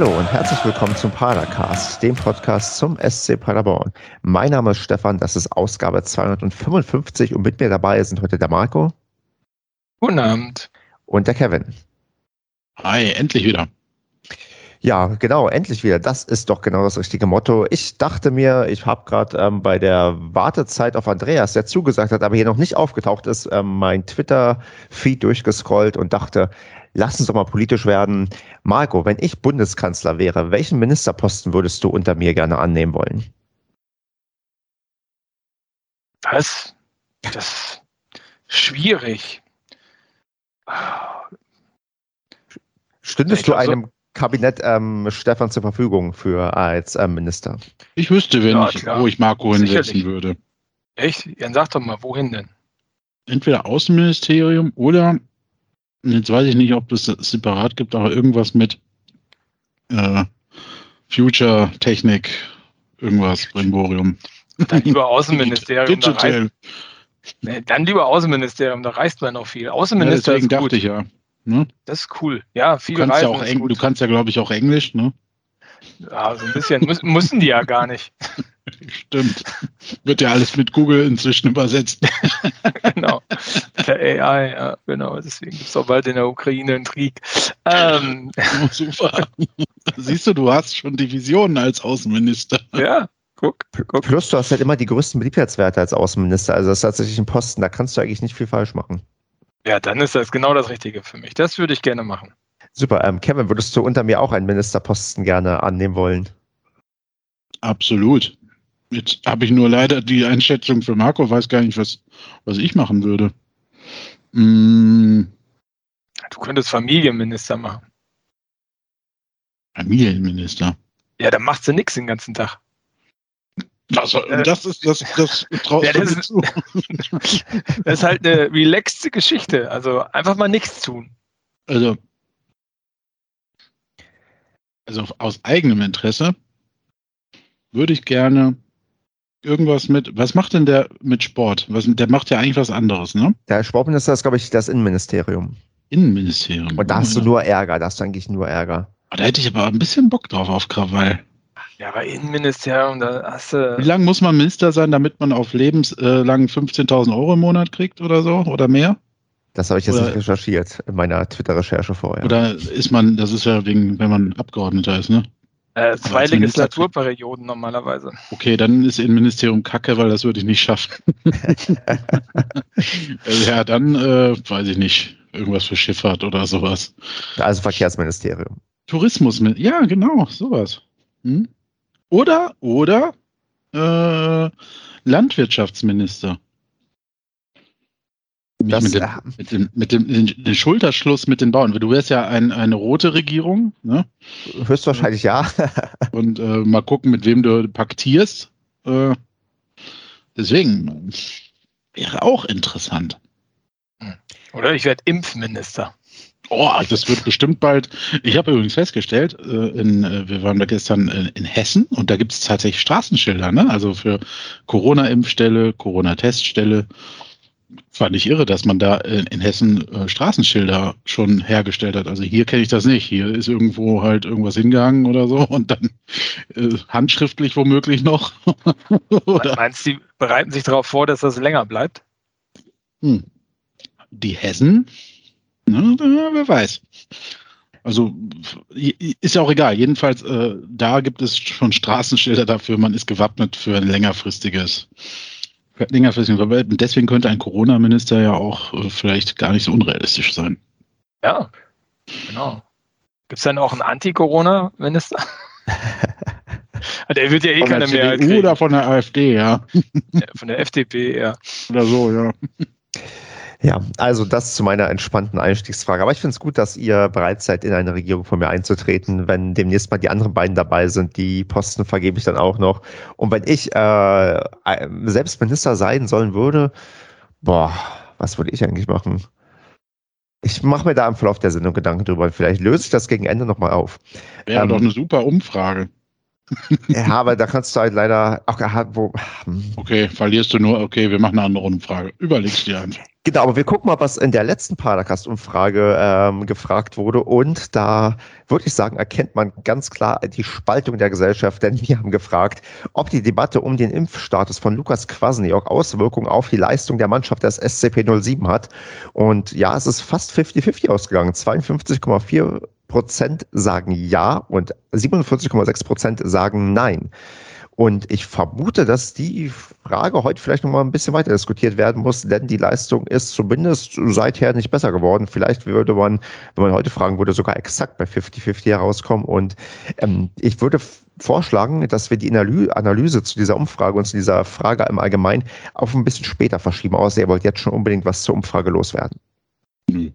Hallo und herzlich willkommen zum Padercast, dem Podcast zum SC Paderborn. Mein Name ist Stefan, das ist Ausgabe 255 und mit mir dabei sind heute der Marco. Guten Abend. Und der Kevin. Hi, endlich wieder. Ja, genau, endlich wieder. Das ist doch genau das richtige Motto. Ich dachte mir, ich habe gerade ähm, bei der Wartezeit auf Andreas, der zugesagt hat, aber hier noch nicht aufgetaucht ist, ähm, mein Twitter-Feed durchgescrollt und dachte, lass uns doch mal politisch werden. Marco, wenn ich Bundeskanzler wäre, welchen Ministerposten würdest du unter mir gerne annehmen wollen? Was? Das ist schwierig. Stündest du einem Kabinett ähm, Stefan zur Verfügung für als ähm, Minister? Ich wüsste, wenn ja, ich, wo ich Marco hinsetzen würde. Echt? Dann sag doch mal, wohin denn? Entweder Außenministerium oder, jetzt weiß ich nicht, ob es das separat gibt, aber irgendwas mit äh, Future Technik, irgendwas, Brimborium. Dann lieber Außenministerium. Digital. Da reißt, dann lieber Außenministerium, da reist man noch viel. Außenminister ja, deswegen dachte ich ja. Ne? Das ist cool. Ja, viel du kannst ja auch Eng Du kannst ja, glaube ich, auch Englisch, ne? Ja, so ein bisschen. Muss, mussten die ja gar nicht. Stimmt. Wird ja alles mit Google inzwischen übersetzt. genau. Der AI, ja, genau. Deswegen gibt es auch bald in der Ukraine einen Krieg. Ähm. Oh, super. Siehst du, du hast schon die Visionen als Außenminister. Ja, guck, guck. Plus, du hast halt immer die größten Beliebtheitswerte als Außenminister. Also das ist tatsächlich ein Posten, da kannst du eigentlich nicht viel falsch machen. Ja, dann ist das genau das Richtige für mich. Das würde ich gerne machen. Super. Ähm, Kevin, würdest du unter mir auch einen Ministerposten gerne annehmen wollen? Absolut. Jetzt habe ich nur leider die Einschätzung für Marco, weiß gar nicht, was, was ich machen würde. Mm. Du könntest Familienminister machen. Familienminister? Ja, dann machst du nichts den ganzen Tag. Das, äh, das ist das, das traust ja, das, zu. das ist halt eine relaxte Geschichte. Also einfach mal nichts tun. Also, also aus eigenem Interesse würde ich gerne irgendwas mit. Was macht denn der mit Sport? Was, der macht ja eigentlich was anderes, ne? Der Sportminister ist, glaube ich, das Innenministerium. Innenministerium. Und da hast du nur Ärger, da hast du eigentlich nur Ärger. Da hätte ich aber ein bisschen Bock drauf auf Krawall. Ja, aber Innenministerium, da hast du. Wie lange muss man Minister sein, damit man auf lebenslang 15.000 Euro im Monat kriegt oder so oder mehr? Das habe ich jetzt oder, nicht recherchiert in meiner Twitter-Recherche vorher. Oder ist man, das ist ja wegen, wenn man Abgeordneter ist, ne? Äh, zwei Legislaturperioden normalerweise. Okay, dann ist Innenministerium kacke, weil das würde ich nicht schaffen. ja, dann äh, weiß ich nicht. Irgendwas für Schifffahrt oder sowas. Also Verkehrsministerium. Tourismus, ja, genau, sowas. Hm? Oder, oder äh, Landwirtschaftsminister. Das, mit, dem, äh, mit, dem, mit dem, den, den, Schulterschluss mit den Bauern. Du wärst ja ein, eine rote Regierung. Ne? Höchstwahrscheinlich ja. Und äh, mal gucken, mit wem du paktierst. Äh, deswegen wäre auch interessant. Oder ich werde Impfminister. Oh, das wird bestimmt bald. Ich habe übrigens festgestellt, äh, in, äh, wir waren da gestern in Hessen und da gibt es tatsächlich Straßenschilder, ne? Also für Corona-Impfstelle, Corona-Teststelle. Fand ich irre, dass man da in Hessen äh, Straßenschilder schon hergestellt hat. Also hier kenne ich das nicht. Hier ist irgendwo halt irgendwas hingegangen oder so und dann äh, handschriftlich womöglich noch. Meinst du, die bereiten sich darauf vor, dass das länger bleibt? Hm. Die Hessen Ne, wer weiß. Also ist ja auch egal. Jedenfalls, äh, da gibt es schon Straßenschilder dafür, man ist gewappnet für ein längerfristiges, längerfristiges Verwalten. Deswegen könnte ein Corona-Minister ja auch äh, vielleicht gar nicht so unrealistisch sein. Ja, genau. Gibt es dann auch einen Anti-Corona-Minister? der wird ja eh von keine mehr. Oder von der AfD, ja. Von der FDP, ja. Oder so, ja. Ja, also das zu meiner entspannten Einstiegsfrage. Aber ich finde es gut, dass ihr bereit seid, in eine Regierung von mir einzutreten. Wenn demnächst mal die anderen beiden dabei sind, die Posten vergebe ich dann auch noch. Und wenn ich äh, selbst Minister sein sollen würde, boah, was würde ich eigentlich machen? Ich mache mir da im Verlauf der Sendung Gedanken drüber. Vielleicht löse ich das gegen Ende nochmal auf. Wäre ähm, doch eine super Umfrage. Ja, aber da kannst du halt leider. Ach, wo, hm. okay, verlierst du nur. Okay, wir machen eine andere Umfrage. Überlegst dir einfach. Genau, aber wir gucken mal, was in der letzten Paracast-Umfrage ähm, gefragt wurde. Und da würde ich sagen, erkennt man ganz klar die Spaltung der Gesellschaft, denn wir haben gefragt, ob die Debatte um den Impfstatus von Lukas Kwasniok Auswirkungen auf die Leistung der Mannschaft des SCP-07 hat. Und ja, es ist fast 50-50 ausgegangen. 52,4 Prozent sagen ja und 47,6 Prozent sagen nein. Und ich vermute, dass die Frage heute vielleicht noch mal ein bisschen weiter diskutiert werden muss, denn die Leistung ist zumindest seither nicht besser geworden. Vielleicht würde man, wenn man heute fragen würde, sogar exakt bei 50-50 herauskommen. Und ähm, ich würde vorschlagen, dass wir die Analyse zu dieser Umfrage und zu dieser Frage im Allgemeinen auf ein bisschen später verschieben, außer ihr wollt jetzt schon unbedingt was zur Umfrage loswerden. Nö.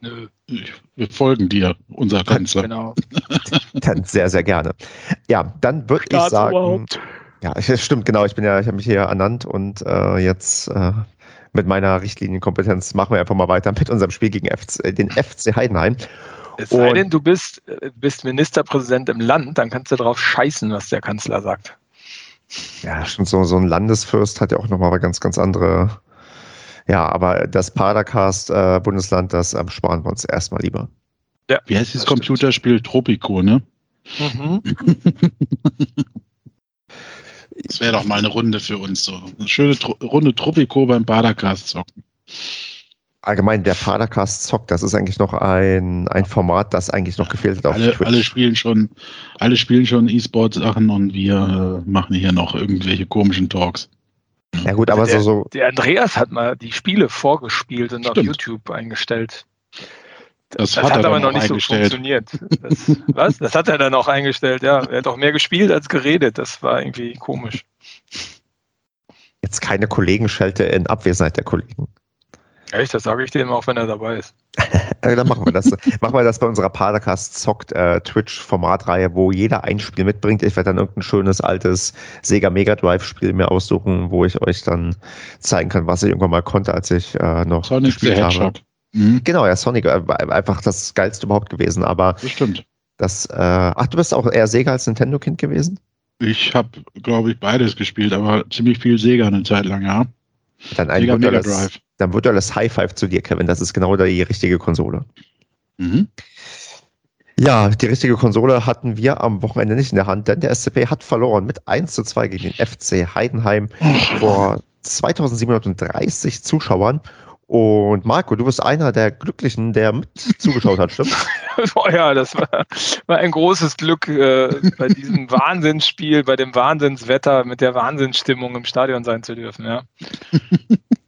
Nö. Wir folgen dir, unser Kanzler. Genau. dann sehr, sehr gerne. Ja, dann würde ich sagen. Überhaupt. Ja, das stimmt, genau. Ich bin ja, ich habe mich hier ernannt und äh, jetzt äh, mit meiner Richtlinienkompetenz machen wir einfach mal weiter mit unserem Spiel gegen FC, äh, den FC Heidenheim. Es sei denn, du bist, äh, bist Ministerpräsident im Land, dann kannst du darauf scheißen, was der Kanzler sagt. Ja, stimmt. So, so ein Landesfürst hat ja auch nochmal ganz, ganz andere ja, aber das Padercast-Bundesland, äh, das ähm, sparen wir uns erstmal lieber. Ja, Wie heißt das Computerspiel? Tropico, ne? Mhm. das wäre doch mal eine Runde für uns so. Eine schöne Tro Runde Tropico beim Padercast zocken. Allgemein, der Padercast zockt, das ist eigentlich noch ein, ein Format, das eigentlich noch gefehlt hat auf alle, Twitch. Alle spielen schon, alle spielen schon E-Sport-Sachen und wir äh, machen hier noch irgendwelche komischen Talks. Ja gut, aber der, so, so. Der Andreas hat mal die Spiele vorgespielt und Stimmt. auf YouTube eingestellt. Das, das hat, hat aber noch nicht so funktioniert. Das, was? Das hat er dann auch eingestellt, ja. Er hat auch mehr gespielt als geredet. Das war irgendwie komisch. Jetzt keine Kollegenschelte in Abwesenheit der Kollegen. Echt, das sage ich dem auch, wenn er dabei ist. Dann machen wir das. machen wir das bei unserer Padercast zockt äh, Twitch-Formatreihe, wo jeder ein Spiel mitbringt. Ich werde dann irgendein schönes altes Sega Mega Drive-Spiel mir aussuchen, wo ich euch dann zeigen kann, was ich irgendwann mal konnte, als ich äh, noch Sonic gespielt habe. Mhm. Genau, ja, Sonic äh, einfach das geilste überhaupt gewesen. Aber das stimmt. Das, äh, ach, du bist auch eher Sega als Nintendo-Kind gewesen? Ich habe, glaube ich, beides gespielt, aber ziemlich viel Sega eine Zeit lang, ja. Dann ein Sega Mega Drive dann wird das High Five zu dir, Kevin. Das ist genau die richtige Konsole. Mhm. Ja, die richtige Konsole hatten wir am Wochenende nicht in der Hand, denn der SCP hat verloren mit 1 zu 2 gegen den FC Heidenheim vor 2730 Zuschauern. Und Marco, du bist einer der Glücklichen, der mit zugeschaut hat, stimmt? oh ja, das war, war ein großes Glück, äh, bei diesem Wahnsinnsspiel, bei dem Wahnsinnswetter, mit der Wahnsinnsstimmung im Stadion sein zu dürfen, ja.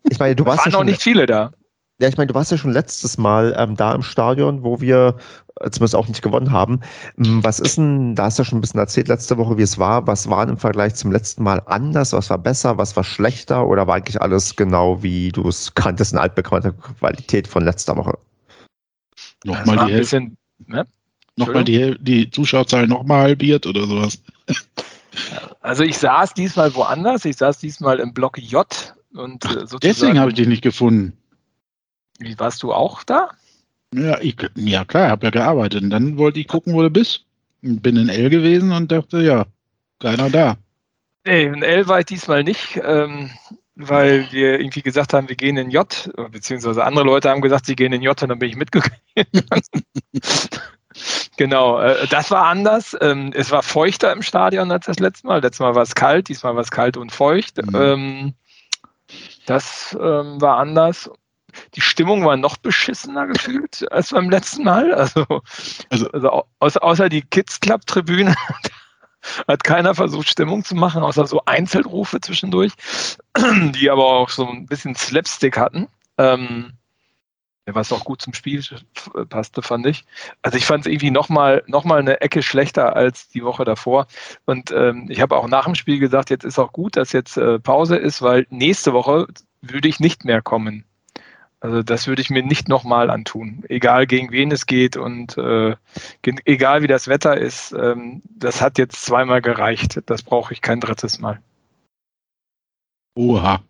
Ich meine, du warst waren ja noch nicht viele da. Ja, ich meine, du warst ja schon letztes Mal ähm, da im Stadion, wo wir äh, zumindest auch nicht gewonnen haben. Ähm, was ist denn, da hast du ja schon ein bisschen erzählt letzte Woche, wie es war. Was war im Vergleich zum letzten Mal anders? Was war besser? Was war schlechter? Oder war eigentlich alles genau, wie du es kanntest, in altbekannter Qualität von letzter Woche? Nochmal die Hälfte. Ne? Nochmal die, die Zuschauerzahl nochmal halbiert oder sowas. Also ich saß diesmal woanders. Ich saß diesmal im Block J und Ach, äh, deswegen habe ich dich nicht gefunden. Wie warst du auch da? Ja, ich, ja klar, habe ja gearbeitet. Und dann wollte ich gucken, wo du bist. Bin in L gewesen und dachte, ja, keiner da. Nee, in L war ich diesmal nicht, ähm, weil wir irgendwie gesagt haben, wir gehen in J, beziehungsweise andere Leute haben gesagt, sie gehen in J und dann bin ich mitgegangen. genau, äh, das war anders. Ähm, es war feuchter im Stadion als das letzte Mal. Letztes Mal war es kalt, diesmal war es kalt und feucht. Mhm. Ähm, das ähm, war anders. Die Stimmung war noch beschissener gefühlt als beim letzten Mal. Also, also, also außer, außer die Kids Club Tribüne hat keiner versucht, Stimmung zu machen, außer so Einzelrufe zwischendurch, die aber auch so ein bisschen Slapstick hatten. Ähm, was auch gut zum Spiel passte, fand ich. Also ich fand es irgendwie nochmal noch mal eine Ecke schlechter als die Woche davor. Und ähm, ich habe auch nach dem Spiel gesagt, jetzt ist auch gut, dass jetzt äh, Pause ist, weil nächste Woche würde ich nicht mehr kommen. Also das würde ich mir nicht nochmal antun, egal gegen wen es geht und äh, egal wie das Wetter ist. Ähm, das hat jetzt zweimal gereicht. Das brauche ich kein drittes Mal. Oha.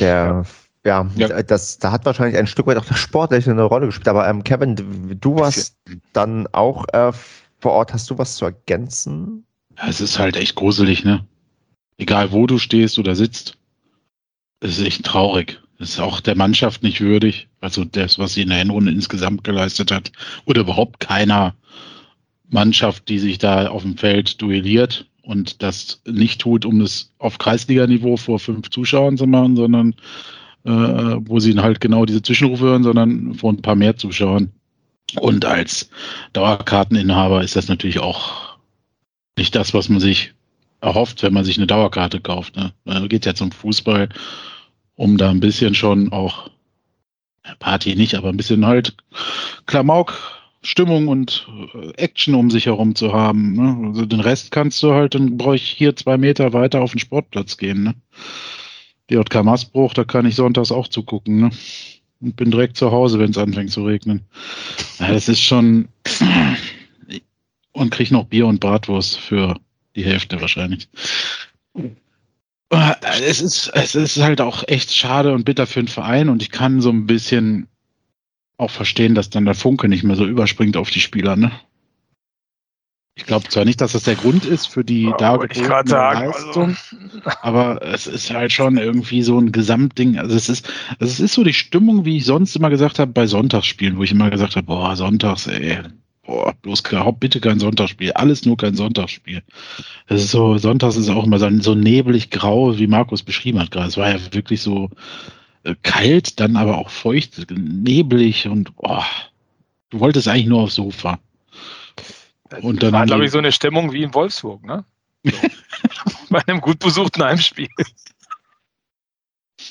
Der ja, ja, das, da hat wahrscheinlich ein Stück weit auch das Sportliche eine Rolle gespielt. Aber ähm, Kevin, du warst dann auch äh, vor Ort. Hast du was zu ergänzen? Ja, es ist halt echt gruselig, ne? Egal wo du stehst oder sitzt, es ist echt traurig. Es ist auch der Mannschaft nicht würdig. Also das, was sie in der Hinrunde insgesamt geleistet hat. Oder überhaupt keiner Mannschaft, die sich da auf dem Feld duelliert und das nicht tut, um es auf Kreisliganiveau vor fünf Zuschauern zu machen, sondern äh, wo sie halt genau diese Zwischenrufe hören, sondern vor ein paar mehr Zuschauern. Und als Dauerkarteninhaber ist das natürlich auch nicht das, was man sich erhofft, wenn man sich eine Dauerkarte kauft. Ne? Man geht ja zum Fußball, um da ein bisschen schon auch Party nicht, aber ein bisschen halt Klamauk, Stimmung und äh, Action um sich herum zu haben. Ne? Also den Rest kannst du halt, dann brauche ich hier zwei Meter weiter auf den Sportplatz gehen. Ne? JK Maßbruch, da kann ich sonntags auch zugucken. Ne? Und bin direkt zu Hause, wenn es anfängt zu regnen. Ja, das ist schon. Und krieg noch Bier und Bratwurst für die Hälfte wahrscheinlich. Es ist, es ist halt auch echt schade und bitter für den Verein und ich kann so ein bisschen auch verstehen, dass dann der Funke nicht mehr so überspringt auf die Spieler, ne? Ich glaube zwar nicht, dass das der Grund ist für die dargebotene Leistung, also. aber es ist halt schon irgendwie so ein Gesamtding. Also es ist, also es ist so die Stimmung, wie ich sonst immer gesagt habe bei Sonntagsspielen, wo ich immer gesagt habe, boah, Sonntags, ey, boah, bloß bitte kein Sonntagsspiel, alles nur kein Sonntagsspiel. Es ist so, Sonntags ist auch immer so, so nebelig grau, wie Markus beschrieben hat gerade. Es war ja wirklich so äh, kalt, dann aber auch feucht, neblig und oh, du wolltest eigentlich nur aufs Sofa. Und dann war, glaube ich, so eine Stimmung wie in Wolfsburg, ne? So. Bei einem gut besuchten Heimspiel.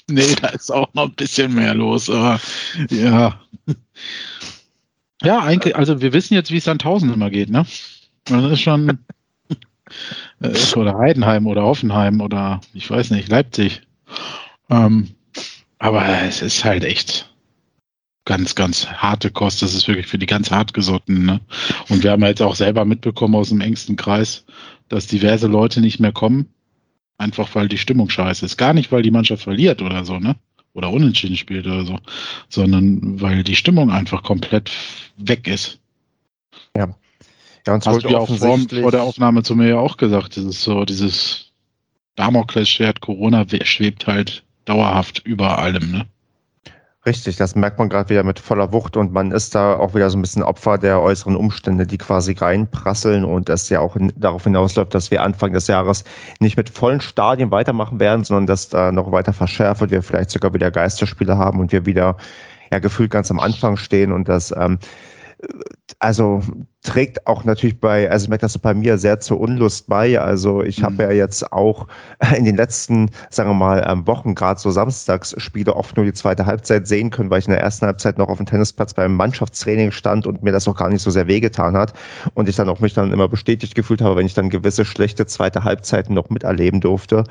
Nee, da ist auch noch ein bisschen mehr los, aber ja. Ja, eigentlich, also wir wissen jetzt, wie es an Tausend immer geht, ne? Das ist schon. oder Heidenheim oder Hoffenheim oder ich weiß nicht, Leipzig. Ähm, aber es ist halt echt ganz, ganz harte Kost. Das ist wirklich für die ganz hartgesottenen. Ne? Und wir haben jetzt auch selber mitbekommen aus dem engsten Kreis, dass diverse Leute nicht mehr kommen. Einfach weil die Stimmung scheiße ist. Gar nicht, weil die Mannschaft verliert oder so, ne? Oder unentschieden spielt oder so, sondern weil die Stimmung einfach komplett weg ist. Ja. Ja, und Hast du ja auch vor, vor der Aufnahme zu mir ja auch gesagt, das ist so dieses Damoklesschwert Corona schwebt halt dauerhaft über allem, ne? Richtig, das merkt man gerade wieder mit voller Wucht und man ist da auch wieder so ein bisschen Opfer der äußeren Umstände, die quasi reinprasseln und das ja auch in, darauf hinausläuft, dass wir Anfang des Jahres nicht mit vollen Stadien weitermachen werden, sondern dass da noch weiter verschärft wird, wir vielleicht sogar wieder Geisterspiele haben und wir wieder ja gefühlt ganz am Anfang stehen und das ähm, also trägt auch natürlich bei, also ich merke das bei mir sehr zur Unlust bei. Also ich mhm. habe ja jetzt auch in den letzten, sagen wir mal, ähm, Wochen gerade so Samstagsspiele oft nur die zweite Halbzeit sehen können, weil ich in der ersten Halbzeit noch auf dem Tennisplatz beim Mannschaftstraining stand und mir das auch gar nicht so sehr wehgetan hat. Und ich dann auch mich dann immer bestätigt gefühlt habe, wenn ich dann gewisse schlechte zweite Halbzeiten noch miterleben durfte.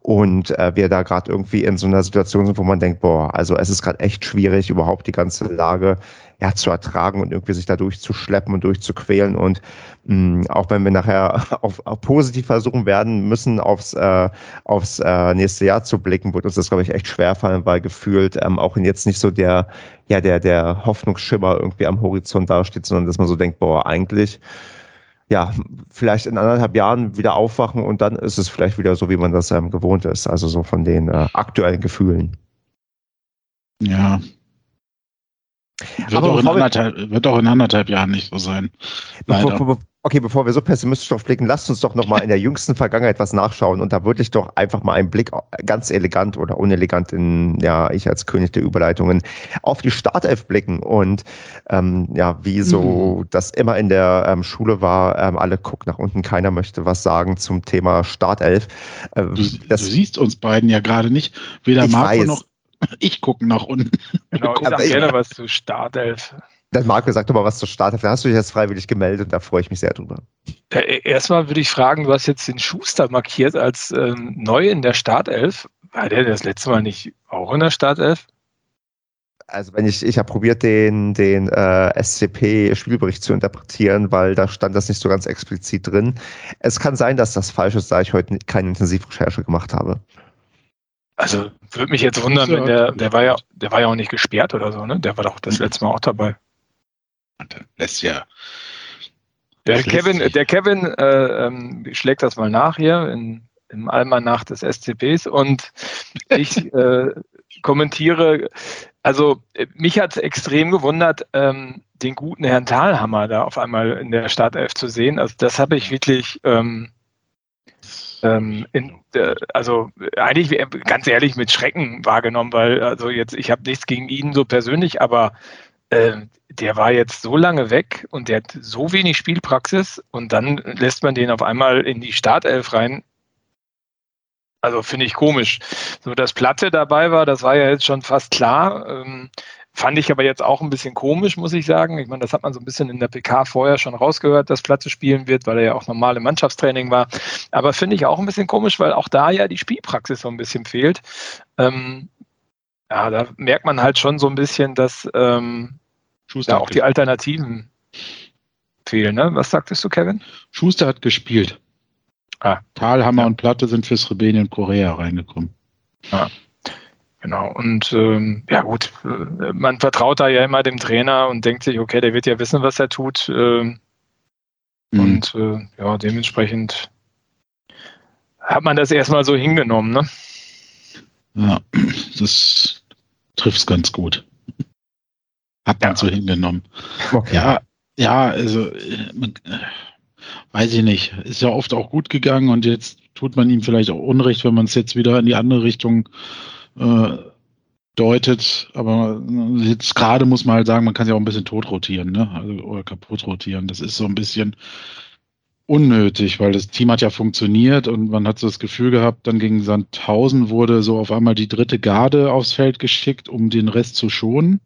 Und äh, wir da gerade irgendwie in so einer Situation sind, wo man denkt, boah, also es ist gerade echt schwierig, überhaupt die ganze Lage ja, zu ertragen und irgendwie sich da durchzuschleppen und durchzuquälen. Und mh, auch wenn wir nachher auf, auf positiv versuchen werden müssen, aufs, äh, aufs äh, nächste Jahr zu blicken, wird uns das, glaube ich, echt schwerfallen, weil gefühlt ähm, auch jetzt nicht so der, ja, der, der Hoffnungsschimmer irgendwie am Horizont dasteht, sondern dass man so denkt, boah, eigentlich ja, vielleicht in anderthalb Jahren wieder aufwachen und dann ist es vielleicht wieder so, wie man das ähm, gewohnt ist. Also so von den äh, aktuellen Gefühlen. Ja, wird, auch in anderthalb, wird auch in anderthalb Jahren nicht so sein. Bevor, okay, bevor wir so pessimistisch drauf blicken, lasst uns doch nochmal in der jüngsten Vergangenheit was nachschauen. Und da würde ich doch einfach mal einen Blick ganz elegant oder unelegant in, ja, ich als König der Überleitungen, auf die Startelf blicken. Und ähm, ja, wie so mhm. das immer in der ähm, Schule war, ähm, alle gucken nach unten, keiner möchte was sagen zum Thema Startelf. Äh, du, du, siehst uns beiden ja gerade nicht, weder Marco weiß. noch ich gucke nach unten. Genau, ich sage gerne was zu Startelf. Dann Marco, sag doch mal was zu Startelf. Da hast du dich jetzt freiwillig gemeldet und da freue ich mich sehr drüber. Äh, erstmal würde ich fragen, du hast jetzt den Schuster markiert als ähm, neu in der Startelf. War der das letzte Mal nicht auch in der Startelf? Also wenn ich, ich habe probiert, den, den äh, SCP-Spielbericht zu interpretieren, weil da stand das nicht so ganz explizit drin. Es kann sein, dass das falsch ist, da ich heute keine Intensivrecherche gemacht habe. Also würde mich jetzt wundern, wenn der, der war ja, der war ja auch nicht gesperrt oder so, ne? Der war doch das letzte Mal auch dabei. Und lässt ja. Der Kevin, der Kevin äh, ähm, schlägt das mal nach hier in, im Almanach des SCPs und ich äh, kommentiere, also mich hat es extrem gewundert, ähm, den guten Herrn Thalhammer da auf einmal in der Startelf zu sehen. Also das habe ich wirklich ähm, ähm, in, äh, also eigentlich ganz ehrlich mit Schrecken wahrgenommen, weil also jetzt ich habe nichts gegen ihn so persönlich, aber äh, der war jetzt so lange weg und der hat so wenig Spielpraxis und dann lässt man den auf einmal in die Startelf rein. Also finde ich komisch. So, dass Platte dabei war, das war ja jetzt schon fast klar. Ähm, fand ich aber jetzt auch ein bisschen komisch, muss ich sagen. Ich meine, das hat man so ein bisschen in der PK vorher schon rausgehört, dass Platte spielen wird, weil er ja auch normal im Mannschaftstraining war. Aber finde ich auch ein bisschen komisch, weil auch da ja die Spielpraxis so ein bisschen fehlt. Ähm, ja, da merkt man halt schon so ein bisschen, dass ähm, ja, auch die Alternativen fehlen. Ne? Was sagtest du, Kevin? Schuster hat gespielt. Ah. Talhammer ja. und Platte sind fürs Rebellion Korea reingekommen. Ja. Genau, und ähm, ja gut, äh, man vertraut da ja immer dem Trainer und denkt sich, okay, der wird ja wissen, was er tut. Äh, mhm. Und äh, ja, dementsprechend hat man das erstmal so hingenommen, ne? Ja, das trifft es ganz gut. Hat man ja. so hingenommen. Okay. Ja, ja, also man, weiß ich nicht. Ist ja oft auch gut gegangen und jetzt tut man ihm vielleicht auch Unrecht, wenn man es jetzt wieder in die andere Richtung äh, deutet. Aber jetzt gerade muss man halt sagen, man kann sich auch ein bisschen tot rotieren, ne? Also, oder kaputt rotieren. Das ist so ein bisschen unnötig, weil das Team hat ja funktioniert und man hat so das Gefühl gehabt, dann gegen Sandhausen wurde so auf einmal die dritte Garde aufs Feld geschickt, um den Rest zu schonen.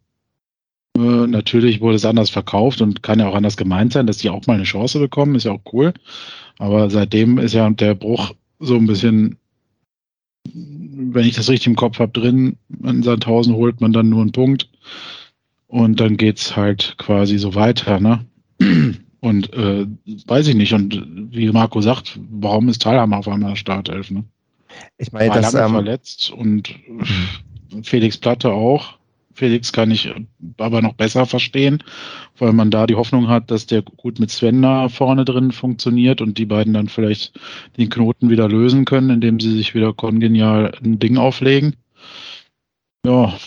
Äh, natürlich wurde es anders verkauft und kann ja auch anders gemeint sein, dass die auch mal eine Chance bekommen, ist ja auch cool. Aber seitdem ist ja der Bruch so ein bisschen, wenn ich das richtig im Kopf habe, drin. In Sandhausen holt man dann nur einen Punkt und dann geht es halt quasi so weiter, ne? Und äh, weiß ich nicht. Und wie Marco sagt, warum ist Thalhammer auf einmal Startelf? Ne? Ich meine, das ähm, verletzt und Felix Platte auch. Felix kann ich aber noch besser verstehen, weil man da die Hoffnung hat, dass der gut mit Sven da vorne drin funktioniert und die beiden dann vielleicht den Knoten wieder lösen können, indem sie sich wieder kongenial ein Ding auflegen. Ja,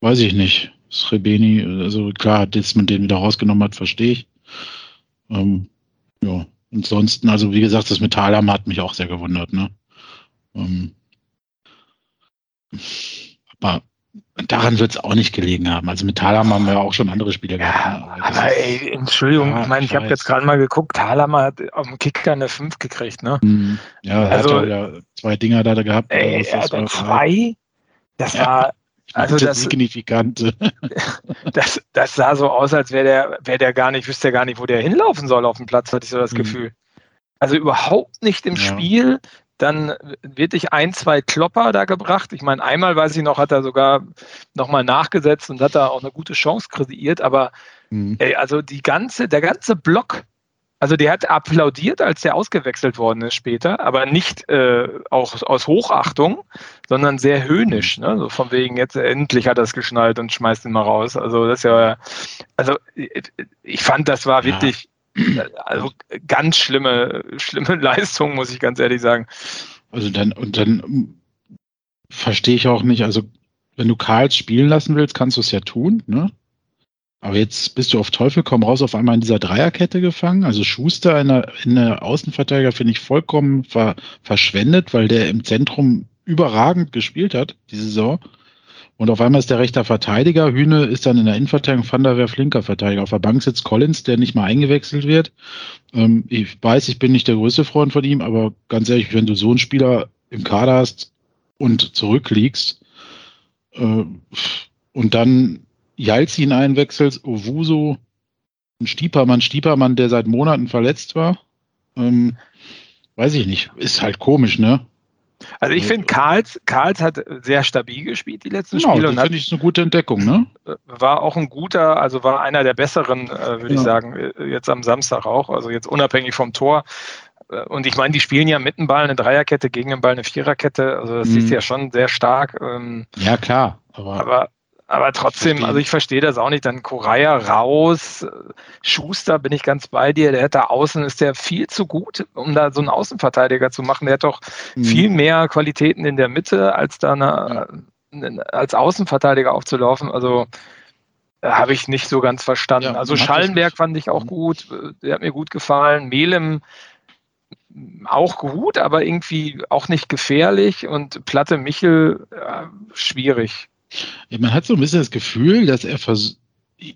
weiß ich nicht. Srebeni, also klar, dass man den wieder rausgenommen hat, verstehe ich. Ähm, ja, ansonsten, also wie gesagt, das Metallhammer hat mich auch sehr gewundert, ne? Ähm, aber daran wird es auch nicht gelegen haben. Also mit Thalhammer haben wir auch schon andere Spiele ja, gehabt. Aber ey, Entschuldigung, ja, ich meine, ich habe jetzt gerade mal geguckt, Thalhammer hat auf dem Kicker eine 5 gekriegt, ne? Mhm. Ja, er also, hat ja zwei Dinger da gehabt. Ey, er hat zwei, das ja. war also das signifikante. Das, das sah so aus, als wäre der, wär der gar nicht, wüsste er gar nicht, wo der hinlaufen soll auf dem Platz, hatte ich so das mhm. Gefühl. Also überhaupt nicht im ja. Spiel. Dann wirklich ein, zwei Klopper da gebracht. Ich meine, einmal weiß ich noch, hat er sogar nochmal nachgesetzt und hat da auch eine gute Chance kreiert. Aber mhm. ey, also die ganze, der ganze Block, also der hat applaudiert, als der ausgewechselt worden ist später, aber nicht äh, auch aus Hochachtung, sondern sehr höhnisch. Ne? So von wegen, jetzt endlich hat er es geschnallt und schmeißt ihn mal raus. Also das ist ja, also ich fand, das war wirklich also ganz schlimme, schlimme Leistung, muss ich ganz ehrlich sagen. Also dann, und dann verstehe ich auch nicht, also wenn du Karls spielen lassen willst, kannst du es ja tun, ne? Aber jetzt bist du auf Teufel komm raus auf einmal in dieser Dreierkette gefangen. Also Schuster in der, in der Außenverteidiger finde ich vollkommen ver, verschwendet, weil der im Zentrum überragend gespielt hat, die Saison. Und auf einmal ist der rechter Verteidiger. Hühne ist dann in der Innenverteidigung, Van der Werf flinker Verteidiger. Auf der Bank sitzt Collins, der nicht mal eingewechselt wird. Ähm, ich weiß, ich bin nicht der größte Freund von ihm, aber ganz ehrlich, wenn du so einen Spieler im Kader hast und zurückliegst äh, und dann Jalzin einwechselst, Owuso, ein Stiepermann, Stiepermann, der seit Monaten verletzt war. Ähm, weiß ich nicht. Ist halt komisch, ne? Also ich finde, Karls, Karls hat sehr stabil gespielt die letzten genau, Spiele. Das finde ich eine gute Entdeckung, ne? Äh, war auch ein guter, also war einer der besseren, äh, würde ja. ich sagen, äh, jetzt am Samstag auch, also jetzt unabhängig vom Tor. Äh, und ich meine, die spielen ja mit dem Ball eine Dreierkette, gegen den Ball eine Viererkette. Also das mhm. ist ja schon sehr stark. Ähm, ja, klar. Aber, aber aber trotzdem, also ich verstehe das auch nicht. Dann Koraya raus, Schuster bin ich ganz bei dir. Der hat da außen, ist der viel zu gut, um da so einen Außenverteidiger zu machen. Der hat doch mhm. viel mehr Qualitäten in der Mitte, als da eine, als Außenverteidiger aufzulaufen. Also habe ich nicht so ganz verstanden. Ja, also Schallenberg fand ich auch mhm. gut, der hat mir gut gefallen. Melem auch gut, aber irgendwie auch nicht gefährlich und Platte Michel ja, schwierig. Man hat so ein bisschen das Gefühl, dass er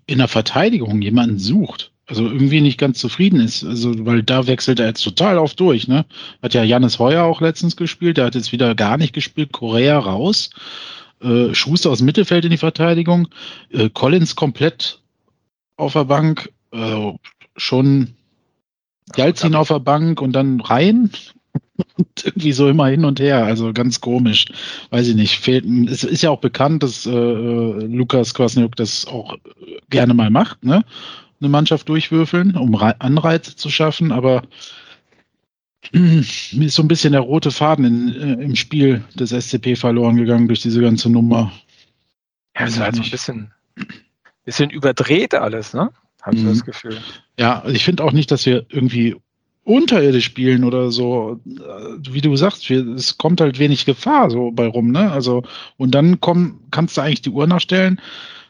in der Verteidigung jemanden sucht. Also irgendwie nicht ganz zufrieden ist. Also, weil da wechselt er jetzt total auf durch, ne? Hat ja Janis Heuer auch letztens gespielt, der hat jetzt wieder gar nicht gespielt, Korea raus. Äh, Schuster aus Mittelfeld in die Verteidigung, äh, Collins komplett auf der Bank, äh, schon Jalzin auf der Bank und dann rein. Und irgendwie so immer hin und her, also ganz komisch. Weiß ich nicht. Fehlt, es ist ja auch bekannt, dass äh, Lukas Kwasniuk das auch gerne mal macht, ne? Eine Mannschaft durchwürfeln, um Anreize zu schaffen, aber mir ist so ein bisschen der rote Faden in, äh, im Spiel des SCP verloren gegangen durch diese ganze Nummer. Ja, das ist halt so ein bisschen, bisschen überdreht alles, ne? Habe ich mhm. das Gefühl. Ja, also ich finde auch nicht, dass wir irgendwie unterirdisch spielen oder so. Äh, wie du sagst, es kommt halt wenig Gefahr so bei rum, ne? Also, und dann komm, kannst du eigentlich die Uhr nachstellen,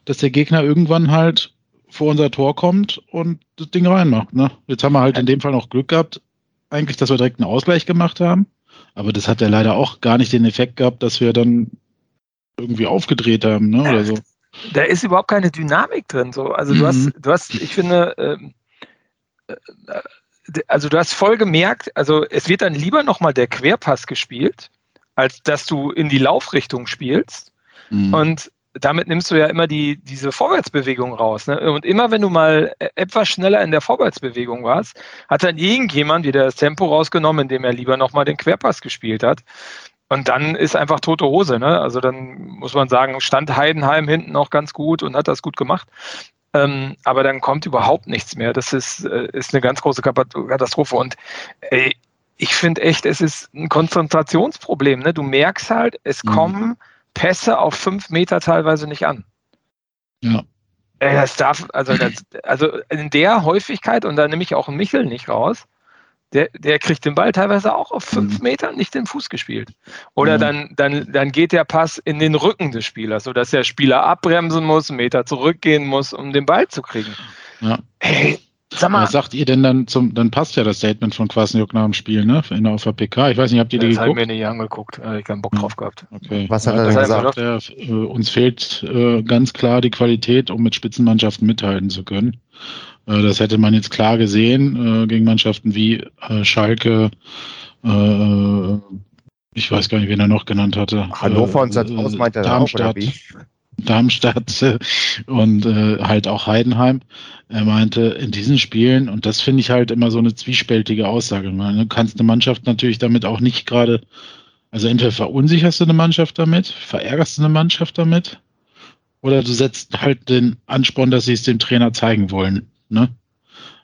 dass der Gegner irgendwann halt vor unser Tor kommt und das Ding reinmacht, ne? Jetzt haben wir halt in dem Fall noch Glück gehabt, eigentlich, dass wir direkt einen Ausgleich gemacht haben. Aber das hat ja leider auch gar nicht den Effekt gehabt, dass wir dann irgendwie aufgedreht haben, ne? Oder so. Da ist überhaupt keine Dynamik drin. So. Also du mhm. hast, du hast, ich finde, ähm, äh, also du hast voll gemerkt, also es wird dann lieber nochmal der Querpass gespielt, als dass du in die Laufrichtung spielst. Mhm. Und damit nimmst du ja immer die, diese Vorwärtsbewegung raus. Ne? Und immer wenn du mal e-, etwas schneller in der Vorwärtsbewegung warst, hat dann irgendjemand wieder das Tempo rausgenommen, indem er lieber nochmal den Querpass gespielt hat. Und dann ist einfach tote Hose. Ne? Also dann muss man sagen, stand Heidenheim hinten auch ganz gut und hat das gut gemacht. Ähm, aber dann kommt überhaupt nichts mehr. Das ist, äh, ist eine ganz große Katastrophe. Und ey, ich finde echt, es ist ein Konzentrationsproblem. Ne? Du merkst halt, es mhm. kommen Pässe auf fünf Meter teilweise nicht an. Ja. Das darf, also, das, also in der Häufigkeit, und da nehme ich auch einen Michel nicht raus, der, der kriegt den Ball teilweise auch auf fünf mhm. Metern nicht den Fuß gespielt. Oder mhm. dann, dann, dann geht der Pass in den Rücken des Spielers, sodass der Spieler abbremsen muss, einen Meter zurückgehen muss, um den Ball zu kriegen. Ja. Hey, Sag mal. Was sagt ihr denn dann zum, dann passt ja das Statement von Kwasniok nach dem Spiel, ne? In der PK. Ich weiß nicht, habt ihr die das geguckt? Das habe ich mir nicht angeguckt. Ich habe keinen Bock drauf gehabt. Okay. Was hat er denn gesagt? Er, äh, uns fehlt äh, ganz klar die Qualität, um mit Spitzenmannschaften mithalten zu können. Äh, das hätte man jetzt klar gesehen äh, gegen Mannschaften wie äh, Schalke, ich weiß gar nicht, wen er noch genannt hatte. Hannover und Sandhaus meint er Darmstadt. Auch, oder wie? Darmstadt und äh, halt auch Heidenheim. Er meinte, in diesen Spielen, und das finde ich halt immer so eine zwiespältige Aussage, du kannst eine Mannschaft natürlich damit auch nicht gerade, also entweder verunsicherst du eine Mannschaft damit, verärgerst du eine Mannschaft damit, oder du setzt halt den Ansporn, dass sie es dem Trainer zeigen wollen. Ne?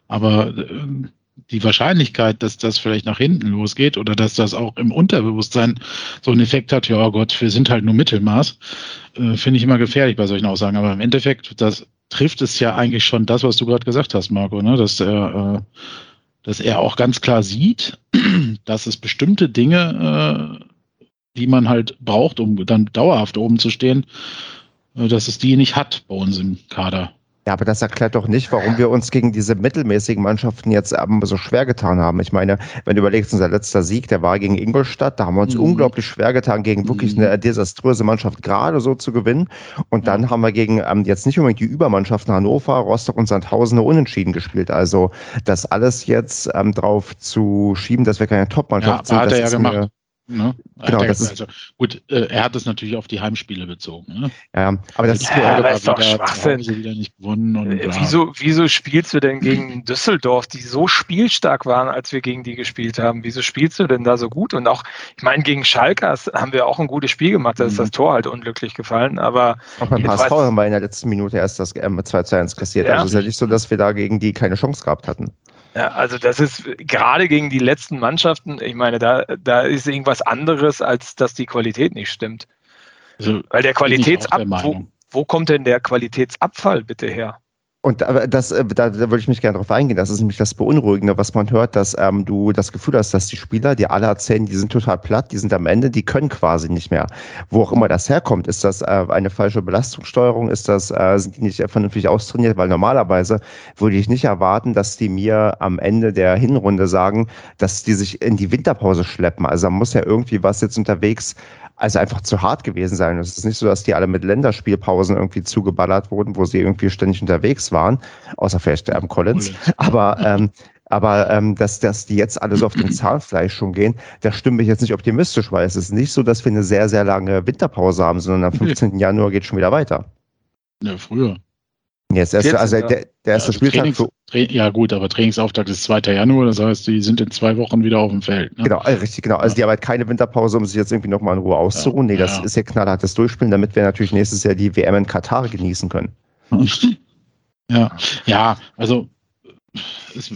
Aber äh, die Wahrscheinlichkeit, dass das vielleicht nach hinten losgeht oder dass das auch im Unterbewusstsein so einen Effekt hat, ja oh Gott, wir sind halt nur Mittelmaß, äh, finde ich immer gefährlich bei solchen Aussagen. Aber im Endeffekt, das trifft es ja eigentlich schon das, was du gerade gesagt hast, Marco, ne? dass er, äh, dass er auch ganz klar sieht, dass es bestimmte Dinge, äh, die man halt braucht, um dann dauerhaft oben zu stehen, äh, dass es die nicht hat bei uns im Kader. Ja, aber das erklärt doch nicht, warum wir uns gegen diese mittelmäßigen Mannschaften jetzt so schwer getan haben. Ich meine, wenn du überlegst, unser letzter Sieg, der war gegen Ingolstadt, da haben wir uns mhm. unglaublich schwer getan, gegen wirklich mhm. eine desaströse Mannschaft gerade so zu gewinnen. Und dann haben wir gegen ähm, jetzt nicht unbedingt die Übermannschaften Hannover, Rostock und Sandhausen unentschieden gespielt. Also das alles jetzt ähm, drauf zu schieben, dass wir keine Top-Mannschaft ja, sind, das ja ist gemacht. Ne? Genau, das ist also, gut, äh, er hat es natürlich auf die Heimspiele bezogen. Ne? Ja, aber das, das ist, ja, das ist doch Schwachsinn. Wieder nicht gewonnen und, äh, wieso, wieso spielst du denn gegen Düsseldorf, die so spielstark waren, als wir gegen die gespielt haben? Wieso spielst du denn da so gut? Und auch, ich meine, gegen Schalke haben wir auch ein gutes Spiel gemacht. Da ist mhm. das Tor halt unglücklich gefallen. Aber auch beim HSV haben wir in der letzten Minute erst das ähm, 2 zu 1 kassiert. Ja. Also es ist ja nicht so, dass wir da gegen die keine Chance gehabt hatten. Ja, also das ist gerade gegen die letzten Mannschaften, ich meine, da, da ist irgendwas anderes, als dass die Qualität nicht stimmt. Also Weil der Qualitätsab, wo, wo kommt denn der Qualitätsabfall bitte her? Und das, äh, da, da würde ich mich gerne drauf eingehen. Das ist nämlich das Beunruhigende, was man hört, dass ähm, du das Gefühl hast, dass die Spieler, die alle erzählen, die sind total platt, die sind am Ende, die können quasi nicht mehr. Wo auch immer das herkommt, ist das äh, eine falsche Belastungssteuerung, ist das, äh, sind die nicht vernünftig austrainiert, weil normalerweise würde ich nicht erwarten, dass die mir am Ende der Hinrunde sagen, dass die sich in die Winterpause schleppen. Also da muss ja irgendwie was jetzt unterwegs also einfach zu hart gewesen sein. Es ist nicht so, dass die alle mit Länderspielpausen irgendwie zugeballert wurden, wo sie irgendwie ständig unterwegs waren, außer vielleicht ähm, Collins. Aber ähm, aber ähm, dass, dass die jetzt alle so auf den Zahnfleisch schon gehen, da stimme ich jetzt nicht optimistisch, weil es ist nicht so, dass wir eine sehr, sehr lange Winterpause haben, sondern am 15. Januar geht schon wieder weiter. Ja, früher. Jetzt erst, also der, der erste ja, Spieltag Trainings, für, ja gut, aber Trainingsauftakt ist 2. Januar, das heißt, die sind in zwei Wochen wieder auf dem Feld. Ne? Genau, also richtig, genau. Also die haben halt keine Winterpause, um sich jetzt irgendwie nochmal in Ruhe auszuruhen. Ja, nee, das ja. ist ja knallhartes Durchspielen, damit wir natürlich nächstes Jahr die WM in Katar genießen können. Ja, ja, also es,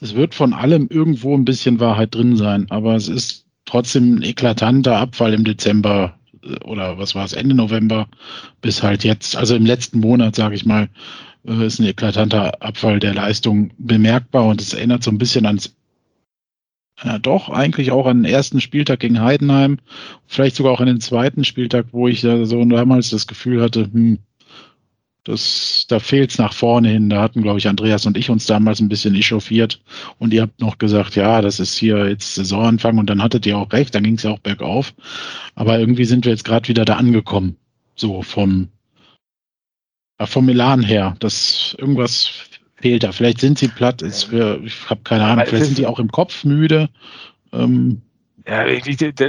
es wird von allem irgendwo ein bisschen Wahrheit drin sein, aber es ist trotzdem ein eklatanter Abfall im Dezember oder was war es, Ende November bis halt jetzt, also im letzten Monat, sage ich mal, äh, ist ein eklatanter Abfall der Leistung bemerkbar und es erinnert so ein bisschen ans, ja, doch, eigentlich auch an den ersten Spieltag gegen Heidenheim, vielleicht sogar auch an den zweiten Spieltag, wo ich ja so damals das Gefühl hatte, hm, das, da fehlt es nach vorne hin. Da hatten, glaube ich, Andreas und ich uns damals ein bisschen echauffiert. Und ihr habt noch gesagt, ja, das ist hier jetzt Saisonanfang. Und dann hattet ihr auch recht, dann ging es ja auch bergauf. Aber irgendwie sind wir jetzt gerade wieder da angekommen. So vom, ja, vom Elan her. Das irgendwas fehlt da. Vielleicht sind sie platt. Ist, ich habe keine Ahnung. Vielleicht sind die auch im Kopf müde. Ähm, ja,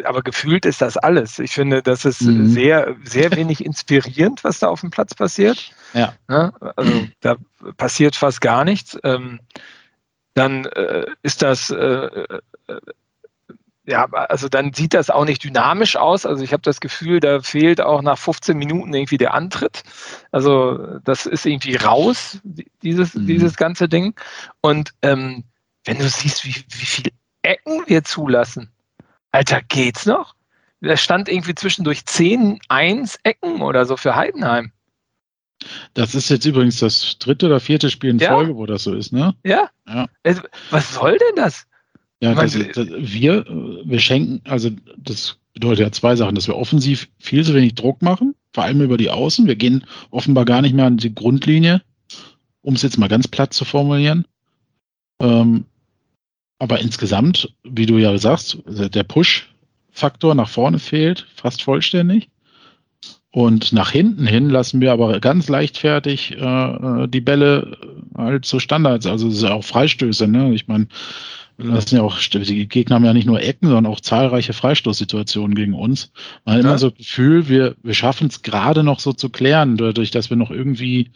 aber gefühlt ist das alles. Ich finde, das ist mhm. sehr, sehr wenig inspirierend, was da auf dem Platz passiert. Ja. also da passiert fast gar nichts. Ähm, dann äh, ist das, äh, äh, ja, also dann sieht das auch nicht dynamisch aus. Also ich habe das Gefühl, da fehlt auch nach 15 Minuten irgendwie der Antritt. Also das ist irgendwie raus, dieses, mhm. dieses ganze Ding. Und ähm, wenn du siehst, wie, wie viele Ecken wir zulassen, Alter, geht's noch? Da stand irgendwie zwischendurch 10 1 Ecken oder so für Heidenheim. Das ist jetzt übrigens das dritte oder vierte Spiel in ja. Folge, wo das so ist, ne? Ja. ja. Also, was soll denn das? Ja, das, das, wir, wir schenken, also das bedeutet ja zwei Sachen, dass wir offensiv viel zu wenig Druck machen, vor allem über die Außen. Wir gehen offenbar gar nicht mehr an die Grundlinie, um es jetzt mal ganz platt zu formulieren. Ähm, aber insgesamt, wie du ja sagst, der Push-Faktor nach vorne fehlt fast vollständig. Und nach hinten hin lassen wir aber ganz leichtfertig äh, die Bälle halt zu Standards, also auch Freistöße. Ne? Ich meine, lassen ja auch, die Gegner haben ja nicht nur Ecken, sondern auch zahlreiche Freistoßsituationen gegen uns. Man hat ja. immer so das Gefühl, wir, wir schaffen es gerade noch so zu klären, dadurch, dass wir noch irgendwie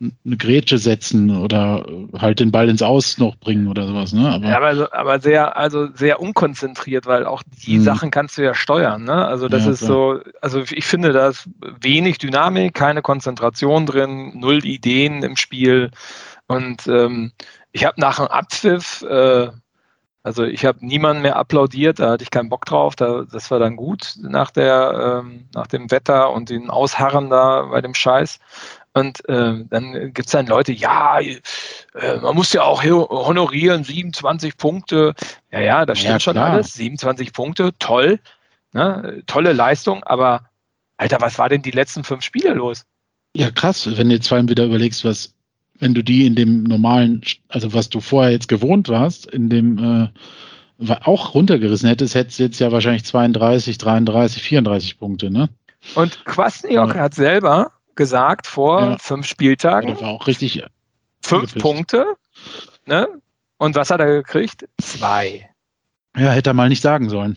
eine Grätsche setzen oder halt den Ball ins Aus noch bringen oder sowas. Ne? Aber, ja, aber, aber sehr, also sehr unkonzentriert, weil auch die mhm. Sachen kannst du ja steuern. Ne? Also das ja, ist klar. so, also ich finde, da ist wenig Dynamik, keine Konzentration drin, null Ideen im Spiel. Und ähm, ich habe nach dem Abpfiff, äh, also ich habe niemanden mehr applaudiert, da hatte ich keinen Bock drauf, da, das war dann gut nach, der, ähm, nach dem Wetter und den Ausharren da bei dem Scheiß. Und äh, dann gibt es dann Leute, ja, äh, man muss ja auch honorieren, 27 Punkte. Ja, ja, das stimmt ja, schon alles. 27 Punkte, toll. Ne? Tolle Leistung, aber Alter, was war denn die letzten fünf Spiele los? Ja, krass, wenn du jetzt vor allem wieder überlegst, was, wenn du die in dem normalen, also was du vorher jetzt gewohnt warst, in dem äh, auch runtergerissen hättest, hättest du jetzt ja wahrscheinlich 32, 33, 34 Punkte, ne? Und Kwasniok ja. hat selber gesagt vor ja. fünf Spieltagen. Das war auch richtig. Fünf angepisst. Punkte. Ne? Und was hat er gekriegt? Zwei. Ja, hätte er mal nicht sagen sollen.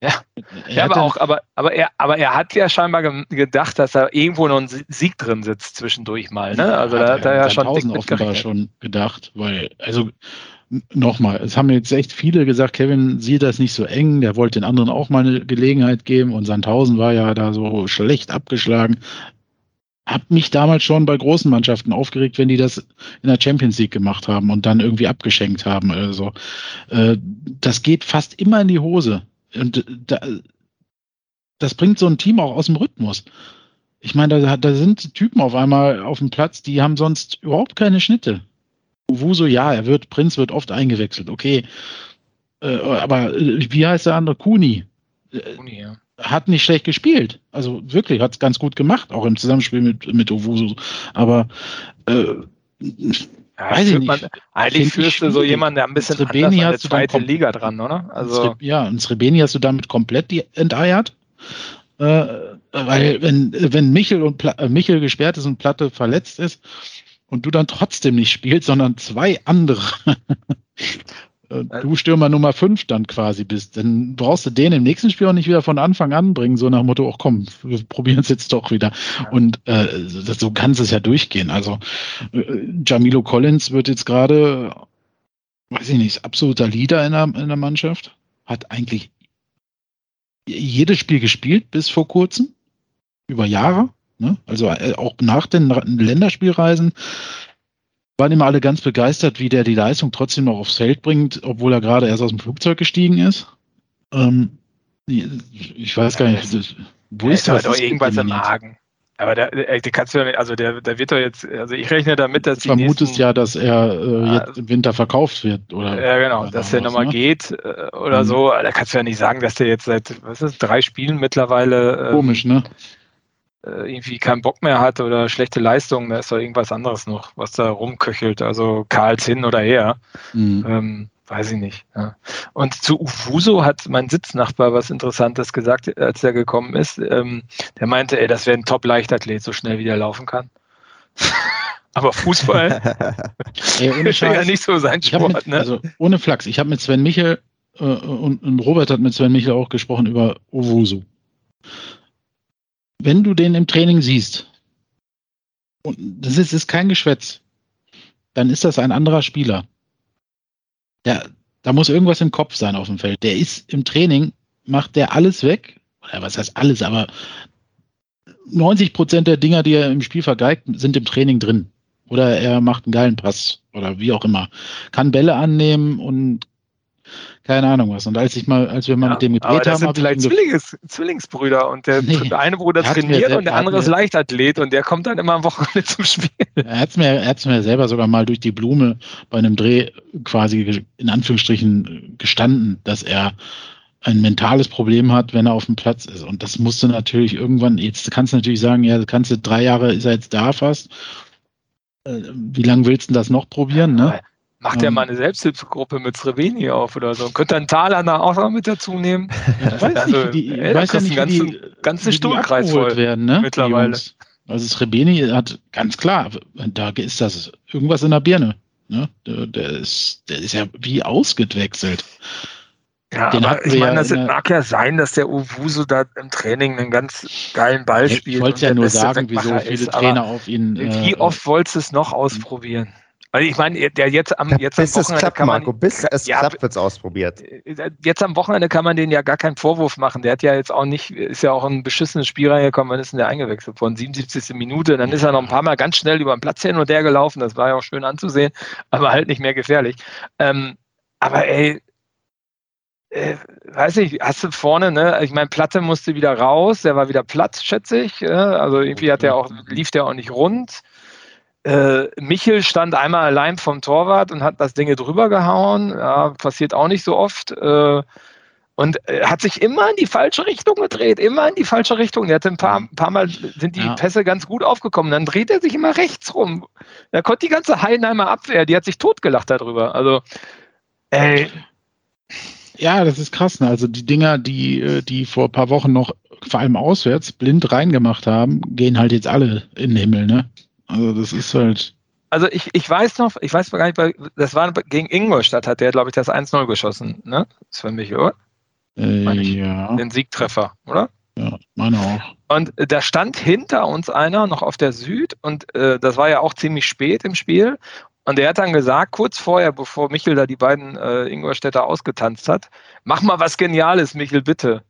Ja, ja aber auch, aber, aber, er, aber er hat ja scheinbar ge gedacht, dass da irgendwo noch ein Sieg drin sitzt zwischendurch mal. Ne? Also ja, da hat er ja schon dick offenbar schon gedacht, weil, also nochmal, es haben jetzt echt viele gesagt, Kevin sieht das nicht so eng, der wollte den anderen auch mal eine Gelegenheit geben und Sandhausen war ja da so schlecht abgeschlagen habe mich damals schon bei großen Mannschaften aufgeregt, wenn die das in der Champions League gemacht haben und dann irgendwie abgeschenkt haben oder so. Äh, das geht fast immer in die Hose. Und da, das bringt so ein Team auch aus dem Rhythmus. Ich meine, da, da sind Typen auf einmal auf dem Platz, die haben sonst überhaupt keine Schnitte. Wuso, ja, er wird, Prinz wird oft eingewechselt, okay. Äh, aber äh, wie heißt der andere? Kuni. Kuni, ja. Hat nicht schlecht gespielt. Also wirklich, hat es ganz gut gemacht, auch im Zusammenspiel mit, mit Owusu. Aber äh, ja, weiß ich nicht. Man, eigentlich führst du so jemanden, der ein bisschen Srebeni anders an zweite Liga dran, oder? Also ja, und Srebeni hast du damit komplett die enteiert. Äh, weil wenn, wenn Michel und Pla äh, Michel gesperrt ist und Platte verletzt ist und du dann trotzdem nicht spielst, sondern zwei andere, du Stürmer Nummer 5 dann quasi bist, dann brauchst du den im nächsten Spiel auch nicht wieder von Anfang an bringen, so nach dem Motto, ach komm, wir probieren es jetzt doch wieder. Und äh, so kann es ja durchgehen. Also äh, Jamilo Collins wird jetzt gerade, weiß ich nicht, absoluter Leader in der, in der Mannschaft, hat eigentlich jedes Spiel gespielt bis vor kurzem, über Jahre. Ne? Also äh, auch nach den Länderspielreisen waren immer alle ganz begeistert, wie der die Leistung trotzdem noch aufs Feld bringt, obwohl er gerade erst aus dem Flugzeug gestiegen ist. Ähm, ich weiß gar nicht, wo ist das? Doch irgendwas im Magen. Aber der, der, der kannst du ja nicht, also der, der wird doch jetzt, also ich rechne damit, dass du vermutest nächsten, ja, dass er äh, jetzt im Winter verkauft wird, oder? Ja, genau, oder dass der nochmal ne? geht äh, oder mhm. so. Da kannst du ja nicht sagen, dass der jetzt seit, was ist, drei Spielen mittlerweile. Ähm, Komisch, ne? Äh, irgendwie keinen Bock mehr hat oder schlechte Leistungen, da ist doch irgendwas anderes noch, was da rumköchelt. Also Karls hin oder her. Mhm. Ähm, weiß ich nicht. Ja. Und zu Ufuso hat mein Sitznachbar was Interessantes gesagt, als er gekommen ist. Ähm, der meinte, ey, das wäre ein Top-Leichtathlet, so schnell wie der laufen kann. Aber Fußball ey, ohne ist ja nicht so sein Sport. Mit, ne? Also ohne Flachs. Ich habe mit Sven Michel äh, und, und, Robert hat mit Sven Michel auch gesprochen über Owusu. Wenn du den im Training siehst, und das ist, ist kein Geschwätz, dann ist das ein anderer Spieler. Ja, da muss irgendwas im Kopf sein auf dem Feld. Der ist im Training, macht der alles weg. Oder was heißt alles, aber 90 Prozent der Dinger, die er im Spiel vergeigt, sind im Training drin. Oder er macht einen geilen Pass oder wie auch immer. Kann Bälle annehmen und keine Ahnung was. Und als ich mal, als wir mal ja, mit dem gedreht haben, sind vielleicht Zwillings, Zwillingsbrüder und der nee, eine Bruder trainiert und der andere ist Leichtathlet und der kommt dann immer am Wochenende zum Spiel. Er hat es mir, er hat's mir selber sogar mal durch die Blume bei einem Dreh quasi in Anführungsstrichen gestanden, dass er ein mentales Problem hat, wenn er auf dem Platz ist. Und das musste natürlich irgendwann, jetzt kannst du natürlich sagen, ja, kannst du drei Jahre ist er jetzt da fast. Äh, wie lange willst du das noch probieren, ne? Macht ja ähm, mal eine Selbsthilfegruppe mit Sreveni auf oder so. Könnte ein Thalaner auch noch mit dazu nehmen? Weiß also, nicht, die, ey, weiß ja nicht, ganzen, die, ganzen Stuhlkreis voll werden, ne? Mittlerweile. Also Sreveni hat ganz klar, da ist das irgendwas in der Birne. Ne? Der, der, ist, der ist ja wie ausgewechselt. Ja, Den aber ich meine, das ja mag ja sein, dass der Uwuso da im Training einen ganz geilen Ball spielt. Ich wollte ja nur sagen, wieso viele ist, Trainer auf ihn. Wie äh, oft wolltest du es noch ausprobieren? Also ich meine, der jetzt am, jetzt bis am Wochenende es klappt, kann man, Marco, bis es ja, klappt, wird es ausprobiert. Jetzt am Wochenende kann man den ja gar keinen Vorwurf machen. Der hat ja jetzt auch nicht, ist ja auch ein beschissenes Spiel reingekommen, wann ist denn der eingewechselt worden? 77. Minute, dann ist er noch ein paar Mal ganz schnell über den Platz hin und her gelaufen, das war ja auch schön anzusehen, aber halt nicht mehr gefährlich. Ähm, aber ey, äh, weiß nicht, hast du vorne, ne? Ich meine, Platte musste wieder raus, der war wieder platt, schätze ich. Äh? Also irgendwie hat der auch, lief der auch nicht rund. Äh, Michel stand einmal allein vom Torwart und hat das Ding drüber gehauen. Ja, passiert auch nicht so oft. Äh, und äh, hat sich immer in die falsche Richtung gedreht, immer in die falsche Richtung. Er hatte ein paar, ein paar Mal sind die ja. Pässe ganz gut aufgekommen. Dann dreht er sich immer rechts rum. Da konnte die ganze Heidenheimer Abwehr, die hat sich totgelacht darüber. Also, ey. Ja, das ist krass. Ne? Also die Dinger, die, äh, die vor ein paar Wochen noch vor allem auswärts blind reingemacht haben, gehen halt jetzt alle in den Himmel, ne? Also das ist halt. Also ich, ich weiß noch, ich weiß gar nicht, das war gegen Ingolstadt, hat der, glaube ich, das 1-0 geschossen, ne? Das ist für mich, oder? Äh, ja. Den Siegtreffer, oder? Ja, meine auch. Und äh, da stand hinter uns einer noch auf der Süd und äh, das war ja auch ziemlich spät im Spiel. Und der hat dann gesagt, kurz vorher, bevor Michel da die beiden äh, Ingolstädter ausgetanzt hat, mach mal was Geniales, Michel, bitte.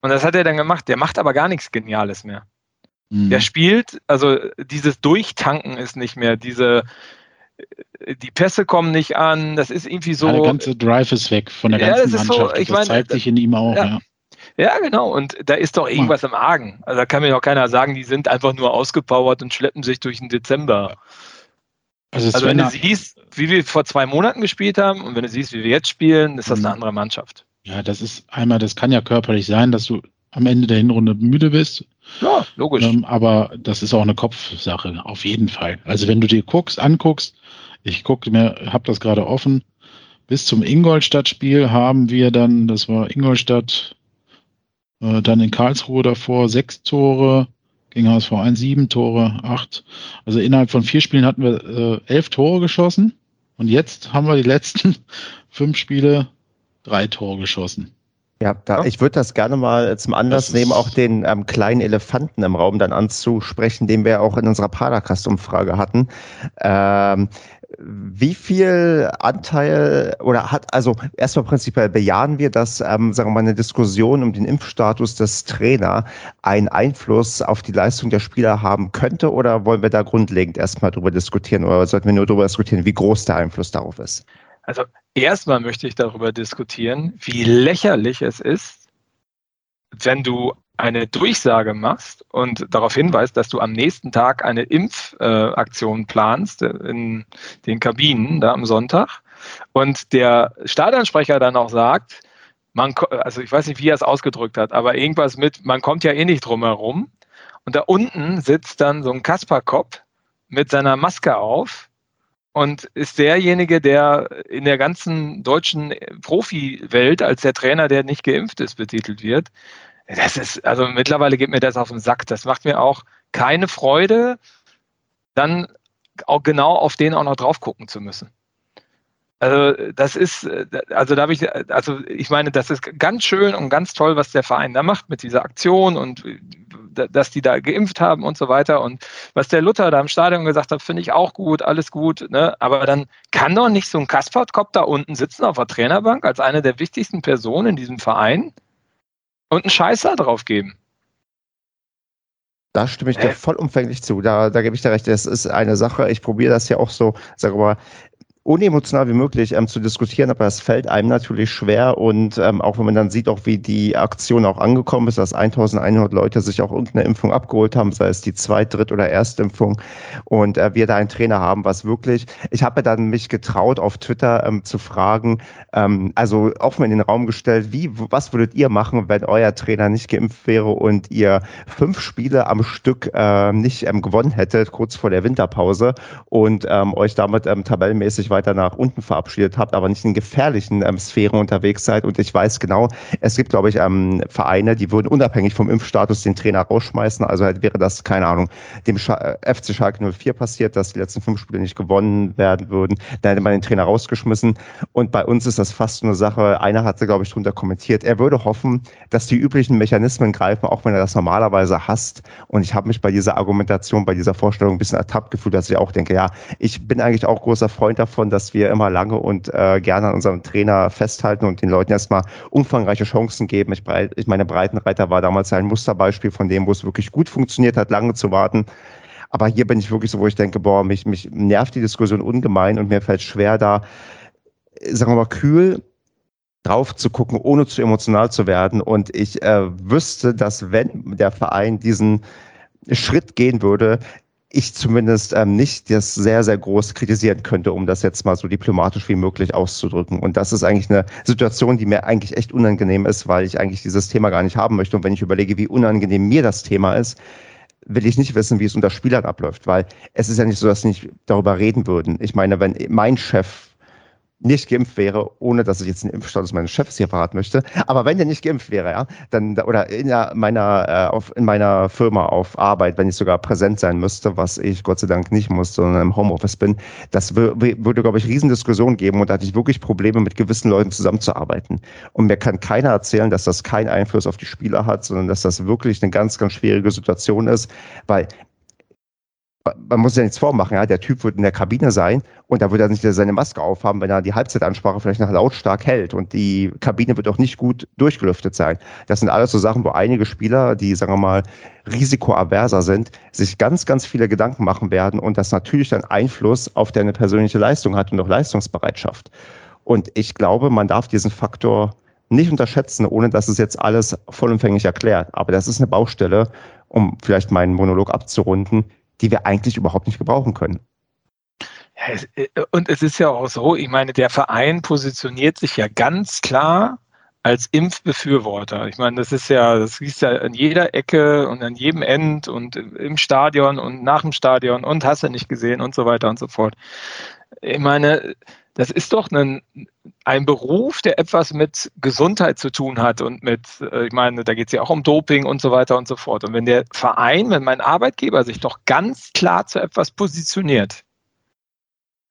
Und das hat er dann gemacht. Der macht aber gar nichts Geniales mehr. Mhm. Der spielt, also dieses Durchtanken ist nicht mehr, diese äh, die Pässe kommen nicht an, das ist irgendwie so. Ja, der ganze Drive ist weg von der ganzen ja, Mannschaft. So, ich das zeigt sich in ihm auch, ja. ja. Ja, genau. Und da ist doch irgendwas im Argen. Also da kann mir doch keiner sagen, die sind einfach nur ausgepowert und schleppen sich durch den Dezember. Also, also wenn du siehst, wie wir vor zwei Monaten gespielt haben und wenn du siehst, wie wir jetzt spielen, ist das eine mhm. andere Mannschaft. Ja, das ist einmal, das kann ja körperlich sein, dass du am Ende der Hinrunde müde bist. Ja, logisch. Ähm, aber das ist auch eine Kopfsache, auf jeden Fall. Also wenn du dir guckst, anguckst, ich gucke mir, habe das gerade offen, bis zum Ingolstadt-Spiel haben wir dann, das war Ingolstadt, äh, dann in Karlsruhe davor sechs Tore, gegen HSV 1 sieben Tore, acht. Also innerhalb von vier Spielen hatten wir äh, elf Tore geschossen und jetzt haben wir die letzten fünf Spiele drei Tore geschossen. Ja, da, ich würde das gerne mal zum Anlass nehmen, auch den ähm, kleinen Elefanten im Raum dann anzusprechen, den wir auch in unserer Padercast-Umfrage hatten. Ähm, wie viel Anteil oder hat, also erstmal prinzipiell bejahen wir, dass, ähm, sagen wir mal, eine Diskussion um den Impfstatus des Trainer einen Einfluss auf die Leistung der Spieler haben könnte oder wollen wir da grundlegend erstmal drüber diskutieren oder sollten wir nur darüber diskutieren, wie groß der Einfluss darauf ist? Also erstmal möchte ich darüber diskutieren, wie lächerlich es ist, wenn du eine Durchsage machst und darauf hinweist, dass du am nächsten Tag eine Impfaktion äh, planst in den Kabinen da am Sonntag und der Stadionsprecher dann auch sagt, man, also ich weiß nicht, wie er es ausgedrückt hat, aber irgendwas mit, man kommt ja eh nicht drum herum. Und da unten sitzt dann so ein Kasperkopf mit seiner Maske auf und ist derjenige, der in der ganzen deutschen Profi-Welt als der Trainer, der nicht geimpft ist, betitelt wird. Das ist, also mittlerweile geht mir das auf den Sack. Das macht mir auch keine Freude, dann auch genau auf den auch noch drauf gucken zu müssen. Also das ist, also da habe ich, also ich meine, das ist ganz schön und ganz toll, was der Verein da macht mit dieser Aktion und dass die da geimpft haben und so weiter. Und was der Luther da im Stadion gesagt hat, finde ich auch gut, alles gut. Ne? Aber dann kann doch nicht so ein Kaspertkopf da unten sitzen auf der Trainerbank als eine der wichtigsten Personen in diesem Verein und einen Scheißer drauf geben. Da stimme ich dir vollumfänglich zu. Da, da gebe ich dir recht. Das ist eine Sache. Ich probiere das ja auch so, sag mal, unemotional wie möglich ähm, zu diskutieren, aber es fällt einem natürlich schwer und ähm, auch wenn man dann sieht, auch wie die Aktion auch angekommen ist, dass 1100 Leute sich auch irgendeine Impfung abgeholt haben, sei es die Zweit-, Dritt- oder Erstimpfung und äh, wir da einen Trainer haben, was wirklich, ich habe dann mich getraut auf Twitter ähm, zu fragen, ähm, also offen in den Raum gestellt, wie, was würdet ihr machen, wenn euer Trainer nicht geimpft wäre und ihr fünf Spiele am Stück äh, nicht ähm, gewonnen hättet, kurz vor der Winterpause und ähm, euch damit tabellenmäßig weiter weiter nach unten verabschiedet habt, aber nicht in gefährlichen ähm, Sphären unterwegs seid. Und ich weiß genau, es gibt, glaube ich, ähm, Vereine, die würden unabhängig vom Impfstatus den Trainer rausschmeißen. Also halt wäre das, keine Ahnung, dem Sch äh, FC Schalke 04 passiert, dass die letzten fünf Spiele nicht gewonnen werden würden. Dann hätte man den Trainer rausgeschmissen. Und bei uns ist das fast eine Sache, einer hatte, glaube ich, drunter kommentiert, er würde hoffen, dass die üblichen Mechanismen greifen, auch wenn er das normalerweise hasst. Und ich habe mich bei dieser Argumentation, bei dieser Vorstellung ein bisschen ertappt gefühlt, dass ich auch denke, ja, ich bin eigentlich auch großer Freund davon, davon, dass wir immer lange und äh, gerne an unserem Trainer festhalten und den Leuten erstmal umfangreiche Chancen geben. Ich, ich meine, Breitenreiter war damals ein Musterbeispiel von dem, wo es wirklich gut funktioniert hat, lange zu warten. Aber hier bin ich wirklich so, wo ich denke, boah, mich, mich nervt die Diskussion ungemein und mir fällt schwer, da, sagen wir mal, kühl drauf zu gucken, ohne zu emotional zu werden. Und ich äh, wüsste, dass wenn der Verein diesen Schritt gehen würde, ich zumindest ähm, nicht das sehr, sehr groß kritisieren könnte, um das jetzt mal so diplomatisch wie möglich auszudrücken. Und das ist eigentlich eine Situation, die mir eigentlich echt unangenehm ist, weil ich eigentlich dieses Thema gar nicht haben möchte. Und wenn ich überlege, wie unangenehm mir das Thema ist, will ich nicht wissen, wie es unter Spielern abläuft, weil es ist ja nicht so, dass sie nicht darüber reden würden. Ich meine, wenn mein Chef nicht geimpft wäre, ohne dass ich jetzt den Impfstatus meines Chefs hier verraten möchte. Aber wenn der nicht geimpft wäre, ja, dann oder in meiner äh, auf, in meiner Firma auf Arbeit, wenn ich sogar präsent sein müsste, was ich Gott sei Dank nicht muss, sondern im Homeoffice bin, das würde glaube ich Riesendiskussionen geben und da hatte ich wirklich Probleme mit gewissen Leuten zusammenzuarbeiten. Und mir kann keiner erzählen, dass das keinen Einfluss auf die Spieler hat, sondern dass das wirklich eine ganz ganz schwierige Situation ist, weil man muss ja nichts vormachen, ja, der Typ wird in der Kabine sein und da wird er nicht seine Maske aufhaben, wenn er die Halbzeitansprache vielleicht nach lautstark hält und die Kabine wird auch nicht gut durchgelüftet sein. Das sind alles so Sachen, wo einige Spieler, die, sagen wir mal, risikoaverser sind, sich ganz, ganz viele Gedanken machen werden und das natürlich dann Einfluss auf deine persönliche Leistung hat und auch Leistungsbereitschaft. Und ich glaube, man darf diesen Faktor nicht unterschätzen, ohne dass es jetzt alles vollumfänglich erklärt. Aber das ist eine Baustelle, um vielleicht meinen Monolog abzurunden, die wir eigentlich überhaupt nicht gebrauchen können. Ja, äh, und es ist ja auch so, ich meine, der Verein positioniert sich ja ganz klar als Impfbefürworter. Ich meine, das ist ja, das liest ja an jeder Ecke und an jedem End und im Stadion und nach dem Stadion und hast du nicht gesehen und so weiter und so fort. Ich meine, das ist doch ein, ein Beruf, der etwas mit Gesundheit zu tun hat und mit, äh, ich meine, da geht es ja auch um Doping und so weiter und so fort. Und wenn der Verein, wenn mein Arbeitgeber sich doch ganz klar zu etwas positioniert,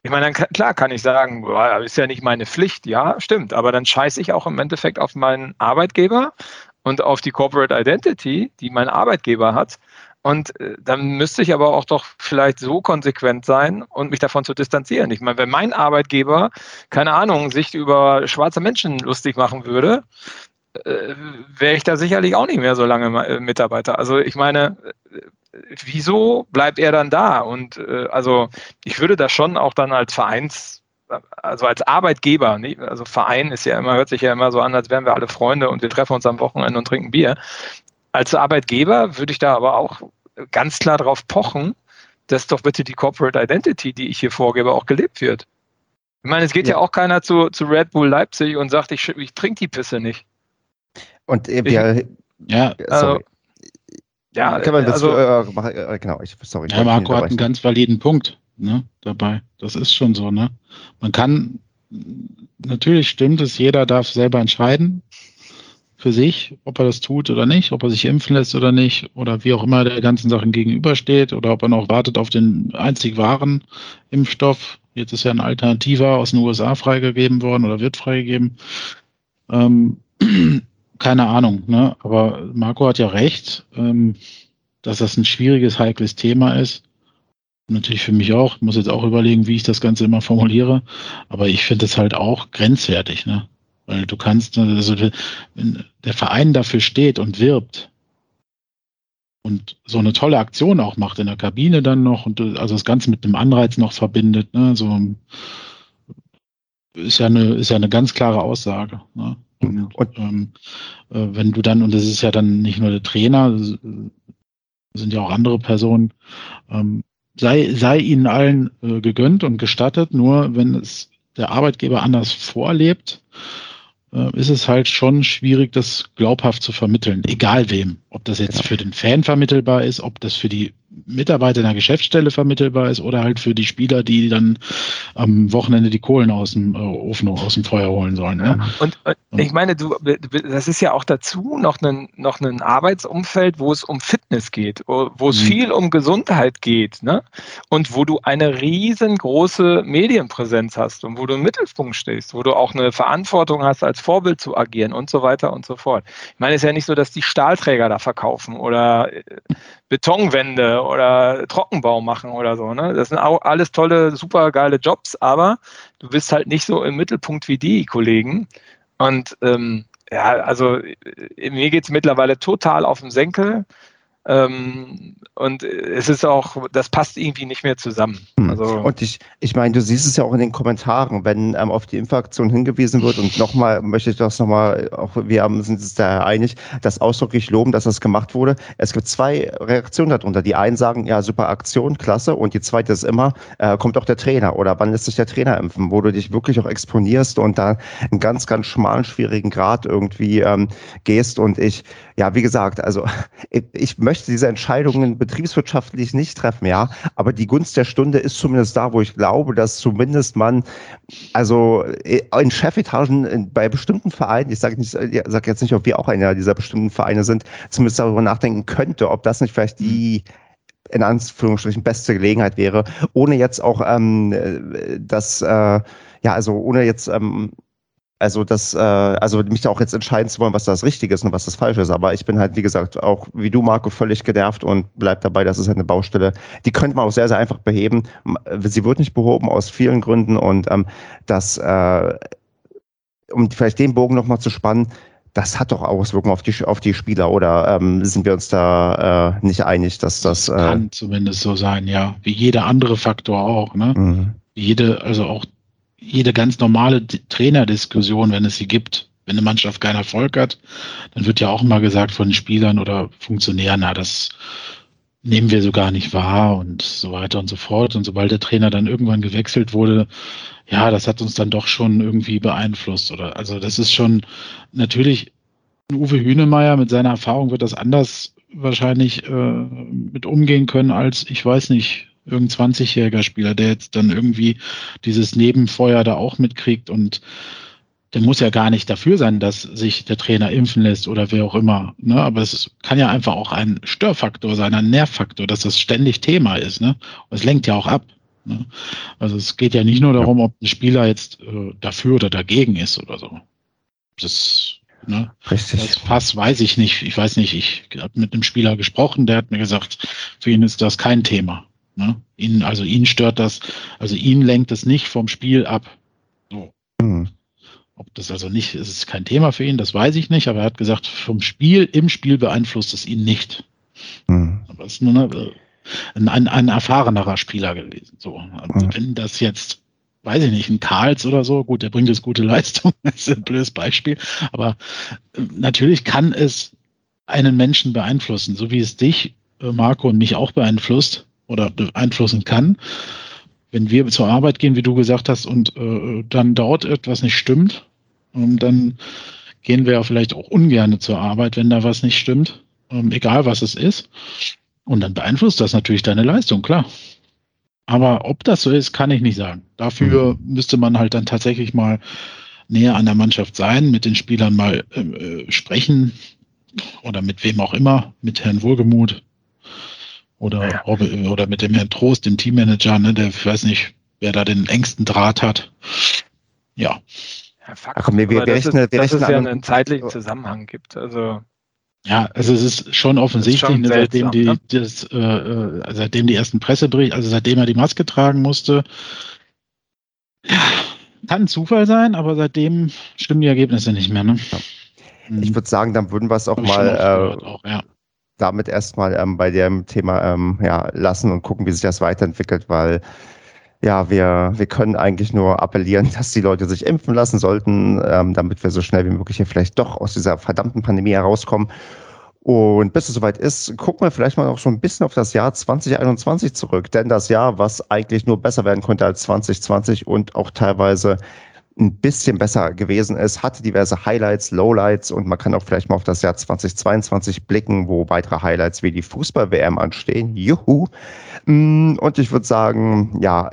ich meine, dann klar kann ich sagen, ist ja nicht meine Pflicht, ja, stimmt, aber dann scheiße ich auch im Endeffekt auf meinen Arbeitgeber und auf die Corporate Identity, die mein Arbeitgeber hat. Und äh, dann müsste ich aber auch doch vielleicht so konsequent sein und mich davon zu distanzieren. Ich meine, wenn mein Arbeitgeber, keine Ahnung, sich über schwarze Menschen lustig machen würde, äh, wäre ich da sicherlich auch nicht mehr so lange äh, Mitarbeiter. Also ich meine, wieso bleibt er dann da? Und also ich würde das schon auch dann als Vereins also als Arbeitgeber, also Verein ist ja immer, hört sich ja immer so an, als wären wir alle Freunde und wir treffen uns am Wochenende und trinken Bier. Als Arbeitgeber würde ich da aber auch ganz klar darauf pochen, dass doch bitte die Corporate Identity, die ich hier vorgebe, auch gelebt wird. Ich meine, es geht ja, ja auch keiner zu, zu Red Bull Leipzig und sagt, ich, ich trinke die Pisse nicht. Und äh, wir, ja, sorry. ja, kann man das, also, äh, äh, genau, ich, sorry. Ja, Marco hat einen ganz validen Punkt ne, dabei. Das ist schon so, ne? Man kann, natürlich stimmt es, jeder darf selber entscheiden, für sich, ob er das tut oder nicht, ob er sich impfen lässt oder nicht, oder wie auch immer der ganzen Sachen gegenübersteht, oder ob er noch wartet auf den einzig wahren Impfstoff. Jetzt ist ja ein Alternativer aus den USA freigegeben worden oder wird freigegeben. Ähm, keine Ahnung, ne? aber Marco hat ja recht, ähm, dass das ein schwieriges, heikles Thema ist. Natürlich für mich auch. Ich muss jetzt auch überlegen, wie ich das Ganze immer formuliere. Aber ich finde es halt auch grenzwertig. Ne? Weil du kannst, also wenn der Verein dafür steht und wirbt und so eine tolle Aktion auch macht in der Kabine dann noch und also das Ganze mit dem Anreiz noch verbindet, ne, so ist ja eine, ist ja eine ganz klare Aussage. Ne? Und, und ähm, äh, wenn du dann, und das ist ja dann nicht nur der Trainer, sind ja auch andere Personen, ähm, sei, sei ihnen allen äh, gegönnt und gestattet, nur wenn es der Arbeitgeber anders vorlebt, äh, ist es halt schon schwierig, das glaubhaft zu vermitteln, egal wem. Ob das jetzt für den Fan vermittelbar ist, ob das für die Mitarbeiter in der Geschäftsstelle vermittelbar ist oder halt für die Spieler, die dann am Wochenende die Kohlen aus dem äh, Ofen, aus dem Feuer holen sollen. Ne? Und, und ich meine, du, das ist ja auch dazu noch ein, noch ein Arbeitsumfeld, wo es um Fitness geht, wo es mhm. viel um Gesundheit geht, ne? Und wo du eine riesengroße Medienpräsenz hast und wo du im Mittelpunkt stehst, wo du auch eine Verantwortung hast, als Vorbild zu agieren und so weiter und so fort. Ich meine, es ist ja nicht so, dass die Stahlträger da verkaufen oder äh, Betonwände oder Trockenbau machen oder so. Ne? Das sind auch alles tolle, super geile Jobs, aber du bist halt nicht so im Mittelpunkt wie die Kollegen. Und ähm, ja, also äh, mir geht es mittlerweile total auf den Senkel. Ähm, und es ist auch, das passt irgendwie nicht mehr zusammen. Hm. Also und ich, ich meine, du siehst es ja auch in den Kommentaren, wenn ähm, auf die Impfaktion hingewiesen wird und nochmal möchte ich das nochmal, auch wir haben, sind uns da einig, das ausdrücklich loben, dass das gemacht wurde. Es gibt zwei Reaktionen darunter. Die einen sagen, ja, super Aktion, klasse. Und die zweite ist immer, äh, kommt auch der Trainer oder wann lässt sich der Trainer impfen, wo du dich wirklich auch exponierst und da einen ganz, ganz schmalen, schwierigen Grad irgendwie ähm, gehst. Und ich, ja, wie gesagt, also ich, möchte diese Entscheidungen betriebswirtschaftlich nicht treffen, ja. Aber die Gunst der Stunde ist zumindest da, wo ich glaube, dass zumindest man, also äh, in Chefetagen bei bestimmten Vereinen, ich sage sage jetzt nicht, ob wir auch einer dieser bestimmten Vereine sind, zumindest darüber nachdenken könnte, ob das nicht vielleicht die in Anführungsstrichen beste Gelegenheit wäre, ohne jetzt auch ähm, äh, das, äh, ja, also ohne jetzt ähm, also das, äh, also mich da auch jetzt entscheiden zu wollen, was das Richtige ist und was das Falsche ist. Aber ich bin halt, wie gesagt, auch wie du, Marco, völlig genervt und bleib dabei, das ist halt eine Baustelle. Die könnte man auch sehr, sehr einfach beheben. Sie wird nicht behoben aus vielen Gründen und ähm, das, äh, um vielleicht den Bogen nochmal zu spannen, das hat doch Auswirkungen auf die, auf die Spieler, oder ähm, sind wir uns da äh, nicht einig, dass das. Äh Kann zumindest so sein, ja. Wie jeder andere Faktor auch, ne? Mhm. Jede, also auch jede ganz normale Trainerdiskussion, wenn es sie gibt, wenn eine Mannschaft keinen Erfolg hat, dann wird ja auch immer gesagt von Spielern oder Funktionären, na, das nehmen wir so gar nicht wahr und so weiter und so fort. Und sobald der Trainer dann irgendwann gewechselt wurde, ja, das hat uns dann doch schon irgendwie beeinflusst. Oder also das ist schon natürlich Uwe Hünemeyer mit seiner Erfahrung wird das anders wahrscheinlich äh, mit umgehen können als, ich weiß nicht, irgendein 20-jähriger Spieler, der jetzt dann irgendwie dieses Nebenfeuer da auch mitkriegt und der muss ja gar nicht dafür sein, dass sich der Trainer impfen lässt oder wer auch immer. Ne? Aber es kann ja einfach auch ein Störfaktor sein, ein Nervfaktor, dass das ständig Thema ist. Ne? Und es lenkt ja auch ab. Ne? Also es geht ja nicht nur darum, ob ein Spieler jetzt äh, dafür oder dagegen ist oder so. Das, ne? Richtig. das Pass weiß ich nicht. Ich weiß nicht, ich habe mit einem Spieler gesprochen, der hat mir gesagt, für ihn ist das kein Thema. Ne? Ihn, also ihn stört das, also ihn lenkt es nicht vom Spiel ab. So. Hm. Ob das also nicht, es ist kein Thema für ihn, das weiß ich nicht, aber er hat gesagt, vom Spiel, im Spiel beeinflusst es ihn nicht. Mhm. Aber es ist nur eine, ein, ein, ein, erfahrenerer Spieler gewesen. So. Mhm. Wenn das jetzt, weiß ich nicht, ein Karls oder so, gut, der bringt jetzt gute Leistung, das ist ein blödes Beispiel, aber äh, natürlich kann es einen Menschen beeinflussen, so wie es dich, äh, Marco, und mich auch beeinflusst oder beeinflussen kann wenn wir zur Arbeit gehen, wie du gesagt hast, und äh, dann dort etwas nicht stimmt, ähm, dann gehen wir ja vielleicht auch ungern zur Arbeit, wenn da was nicht stimmt, ähm, egal was es ist. Und dann beeinflusst das natürlich deine Leistung, klar. Aber ob das so ist, kann ich nicht sagen. Dafür mhm. müsste man halt dann tatsächlich mal näher an der Mannschaft sein, mit den Spielern mal ähm, äh, sprechen oder mit wem auch immer, mit Herrn Wohlgemuth, oder, ja. oder mit dem Herrn Trost, dem Teammanager, ne, der, ich weiß nicht, wer da den engsten Draht hat. Ja. ja Fakt, Ach komm, wir, wir rechnen, wir dass rechnen es ja einen zeitlichen Zusammenhang gibt. Also ja, also es ist schon offensichtlich, ist schon ne, seitdem die ne? das, äh, äh, seitdem die ersten Presseberichte, also seitdem er die Maske tragen musste, ja, kann ein Zufall sein, aber seitdem stimmen die Ergebnisse nicht mehr. Ne? Ja. Ich würde sagen, dann würden wir es auch mal äh, auch, ja damit erstmal ähm, bei dem Thema ähm, ja, lassen und gucken, wie sich das weiterentwickelt, weil ja, wir, wir können eigentlich nur appellieren, dass die Leute sich impfen lassen sollten, ähm, damit wir so schnell wie möglich hier vielleicht doch aus dieser verdammten Pandemie herauskommen. Und bis es soweit ist, gucken wir vielleicht mal noch so ein bisschen auf das Jahr 2021 zurück. Denn das Jahr, was eigentlich nur besser werden konnte als 2020 und auch teilweise ein bisschen besser gewesen ist, hatte diverse Highlights, Lowlights und man kann auch vielleicht mal auf das Jahr 2022 blicken, wo weitere Highlights wie die Fußball-WM anstehen. Juhu! Mm, und ich würde sagen, ja,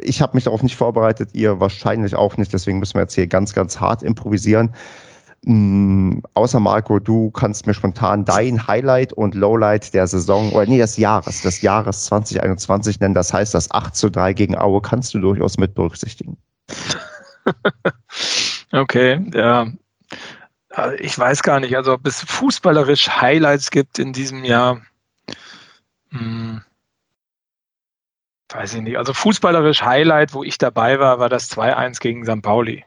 ich habe mich darauf nicht vorbereitet, ihr wahrscheinlich auch nicht, deswegen müssen wir jetzt hier ganz, ganz hart improvisieren. Mm, außer Marco, du kannst mir spontan dein Highlight und Lowlight der Saison, oder nee, des Jahres, des Jahres 2021 nennen. Das heißt, das 8 zu 3 gegen Aue kannst du durchaus mit berücksichtigen. okay, ja. Ich weiß gar nicht, also ob es fußballerisch Highlights gibt in diesem Jahr. Hm. Weiß ich nicht. Also fußballerisch Highlight, wo ich dabei war, war das 2-1 gegen St. Pauli.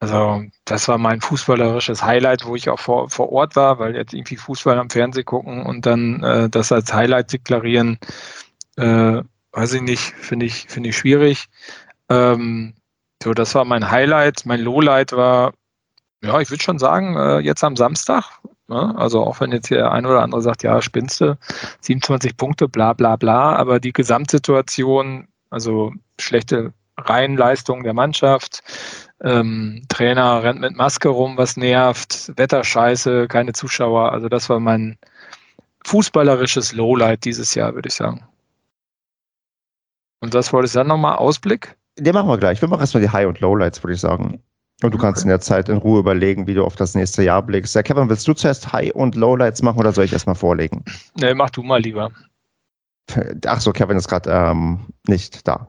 Also das war mein fußballerisches Highlight, wo ich auch vor, vor Ort war, weil jetzt irgendwie Fußball am Fernsehen gucken und dann äh, das als Highlight deklarieren, äh, weiß ich nicht, finde ich, finde ich schwierig. Ähm, so, das war mein Highlight. Mein Lowlight war, ja, ich würde schon sagen, äh, jetzt am Samstag. Ne? Also auch wenn jetzt hier ein oder andere sagt, ja, spinnste, 27 Punkte, bla bla bla, aber die Gesamtsituation, also schlechte Reihenleistung der Mannschaft, ähm, Trainer rennt mit Maske rum, was nervt, Wetter scheiße, keine Zuschauer. Also das war mein fußballerisches Lowlight dieses Jahr, würde ich sagen. Und was wolltest du dann nochmal? Ausblick? Den machen wir gleich. Wir machen erstmal die High- und Lowlights, würde ich sagen. Und du okay. kannst in der Zeit in Ruhe überlegen, wie du auf das nächste Jahr blickst. Ja, Kevin, willst du zuerst High- und Lowlights machen oder soll ich erstmal vorlegen? Nee, mach du mal lieber. Ach so, Kevin ist gerade ähm, nicht da.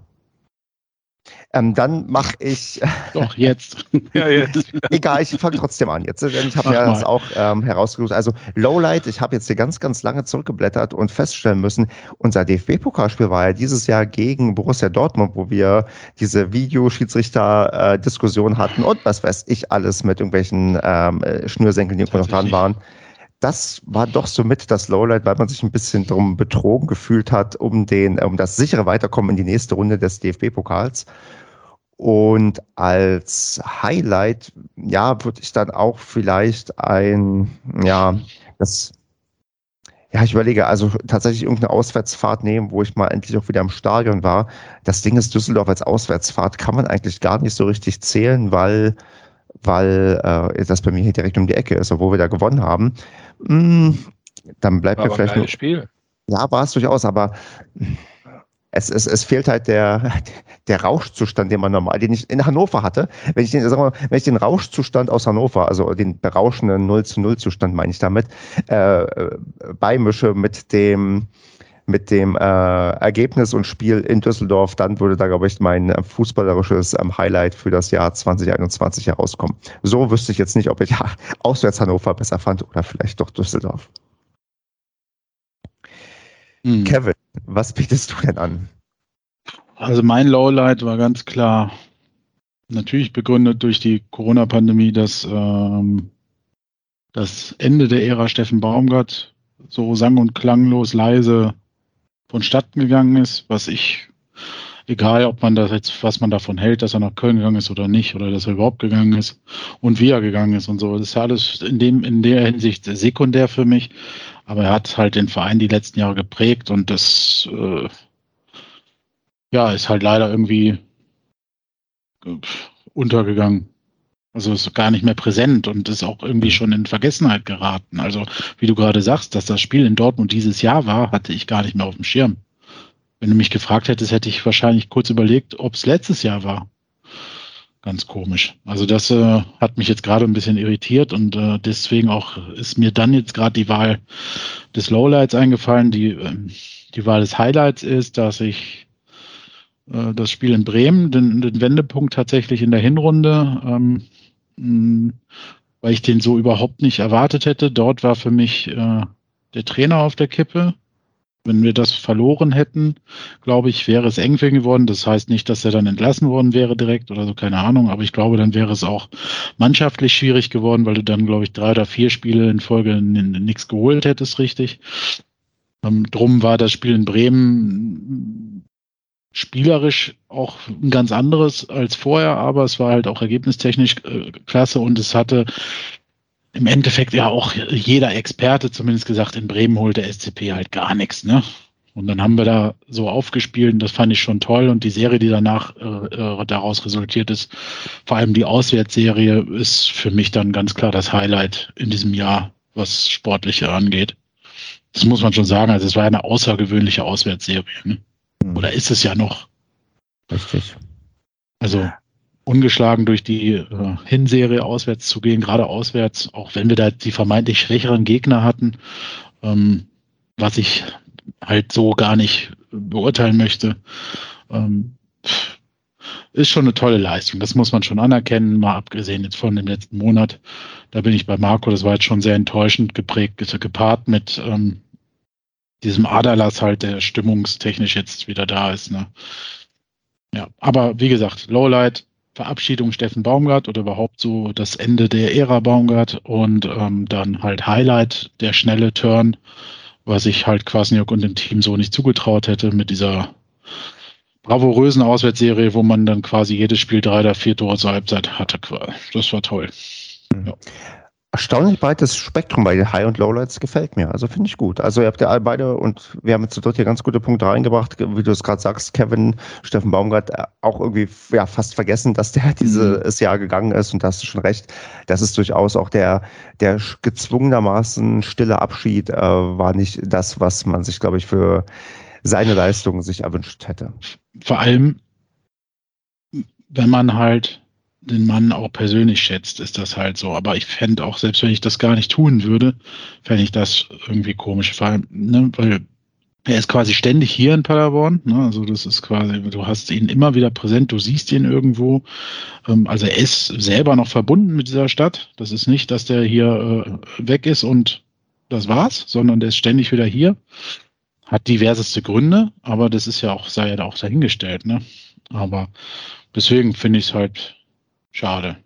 Ähm, dann mache ich. Doch, jetzt. ja, jetzt. Egal, ich fange trotzdem an jetzt. Denn ich habe mir das auch ähm, herausgesucht. Also Lowlight, ich habe jetzt hier ganz, ganz lange zurückgeblättert und feststellen müssen, unser DFB-Pokalspiel war ja dieses Jahr gegen Borussia Dortmund, wo wir diese Videoschiedsrichter-Diskussion hatten und was weiß ich alles mit irgendwelchen ähm, äh, Schnürsenkeln, die irgendwo noch dran waren das war doch somit das Lowlight, weil man sich ein bisschen drum betrogen gefühlt hat, um den, um das sichere Weiterkommen in die nächste Runde des DFB-Pokals. Und als Highlight, ja, würde ich dann auch vielleicht ein, ja, das, ja, ich überlege, also tatsächlich irgendeine Auswärtsfahrt nehmen, wo ich mal endlich auch wieder im Stadion war. Das Ding ist, Düsseldorf als Auswärtsfahrt kann man eigentlich gar nicht so richtig zählen, weil, weil äh, das bei mir hier direkt um die Ecke ist, obwohl wir da gewonnen haben. Mm, dann bleibt mir vielleicht nur. Spiel. Ja, war es durchaus, aber es, es, es fehlt halt der, der Rauschzustand, den man normal, den ich in Hannover hatte. Wenn ich den, sagen wir mal, wenn ich den Rauschzustand aus Hannover, also den berauschenden 0 zu 0 Zustand meine ich damit, äh, beimische mit dem, mit dem äh, Ergebnis und Spiel in Düsseldorf, dann würde da, glaube ich, mein fußballerisches ähm, Highlight für das Jahr 2021 herauskommen. So wüsste ich jetzt nicht, ob ich ja, auswärts Hannover besser fand oder vielleicht doch Düsseldorf. Hm. Kevin, was bietest du denn an? Also mein Lowlight war ganz klar, natürlich begründet durch die Corona-Pandemie, dass ähm, das Ende der Ära Steffen Baumgart so sang- und klanglos leise vonstatten gegangen ist, was ich, egal ob man das jetzt, was man davon hält, dass er nach Köln gegangen ist oder nicht, oder dass er überhaupt gegangen ist und wie er gegangen ist und so, das ist ja alles in dem, in der Hinsicht sekundär für mich. Aber er hat halt den Verein die letzten Jahre geprägt und das äh, ja, ist halt leider irgendwie äh, untergegangen. Also ist gar nicht mehr präsent und ist auch irgendwie schon in Vergessenheit geraten. Also wie du gerade sagst, dass das Spiel in Dortmund dieses Jahr war, hatte ich gar nicht mehr auf dem Schirm. Wenn du mich gefragt hättest, hätte ich wahrscheinlich kurz überlegt, ob es letztes Jahr war ganz komisch. Also das äh, hat mich jetzt gerade ein bisschen irritiert und äh, deswegen auch ist mir dann jetzt gerade die Wahl des Lowlights eingefallen. Die, äh, die Wahl des Highlights ist, dass ich äh, das Spiel in Bremen, den, den Wendepunkt tatsächlich in der Hinrunde, ähm, weil ich den so überhaupt nicht erwartet hätte. Dort war für mich äh, der Trainer auf der Kippe. Wenn wir das verloren hätten, glaube ich, wäre es eng für ihn geworden. Das heißt nicht, dass er dann entlassen worden wäre direkt oder so, keine Ahnung. Aber ich glaube, dann wäre es auch mannschaftlich schwierig geworden, weil du dann, glaube ich, drei oder vier Spiele in Folge nichts geholt hättest, richtig. Ähm, drum war das Spiel in Bremen spielerisch auch ein ganz anderes als vorher, aber es war halt auch ergebnistechnisch äh, klasse und es hatte im Endeffekt ja auch jeder Experte zumindest gesagt, in Bremen holt der SCP halt gar nichts, ne? Und dann haben wir da so aufgespielt und das fand ich schon toll. Und die Serie, die danach äh, äh, daraus resultiert ist, vor allem die Auswärtsserie, ist für mich dann ganz klar das Highlight in diesem Jahr, was Sportliche angeht. Das muss man schon sagen. Also es war eine außergewöhnliche Auswärtsserie. Ne? Hm. Oder ist es ja noch? Richtig. Also ungeschlagen durch die äh, Hinserie auswärts zu gehen, gerade auswärts, auch wenn wir da die vermeintlich schwächeren Gegner hatten, ähm, was ich halt so gar nicht beurteilen möchte, ähm, ist schon eine tolle Leistung. Das muss man schon anerkennen, mal abgesehen jetzt von dem letzten Monat. Da bin ich bei Marco, das war jetzt schon sehr enttäuschend geprägt, gepaart mit ähm, diesem Aderlass halt, der stimmungstechnisch jetzt wieder da ist. Ne? Ja, aber wie gesagt, Lowlight, Verabschiedung Steffen Baumgart oder überhaupt so das Ende der Ära Baumgart und ähm, dann halt Highlight, der schnelle Turn, was ich halt Kwasniok und dem Team so nicht zugetraut hätte mit dieser bravourösen Auswärtsserie, wo man dann quasi jedes Spiel drei oder vier Tore zur Halbzeit hatte. Das war toll. Mhm. Ja erstaunlich breites Spektrum bei den High- und Lowlights gefällt mir. Also finde ich gut. Also ihr habt ja beide und wir haben jetzt zu dritt hier ganz gute Punkte reingebracht, wie du es gerade sagst, Kevin, Steffen Baumgart, äh, auch irgendwie ja fast vergessen, dass der dieses mhm. Jahr gegangen ist und da hast du schon recht. Das ist durchaus auch der, der gezwungenermaßen stille Abschied äh, war nicht das, was man sich, glaube ich, für seine Leistungen sich erwünscht hätte. Vor allem, wenn man halt den Mann auch persönlich schätzt, ist das halt so. Aber ich fände auch, selbst wenn ich das gar nicht tun würde, fände ich das irgendwie komisch. Vor allem, ne, weil er ist quasi ständig hier in Paderborn. Ne? Also das ist quasi, du hast ihn immer wieder präsent, du siehst ihn irgendwo. Ähm, also er ist selber noch verbunden mit dieser Stadt. Das ist nicht, dass der hier äh, weg ist und das war's, sondern der ist ständig wieder hier. Hat diverseste Gründe, aber das ist ja auch, sei ja auch dahingestellt. Ne? Aber deswegen finde ich es halt Schade.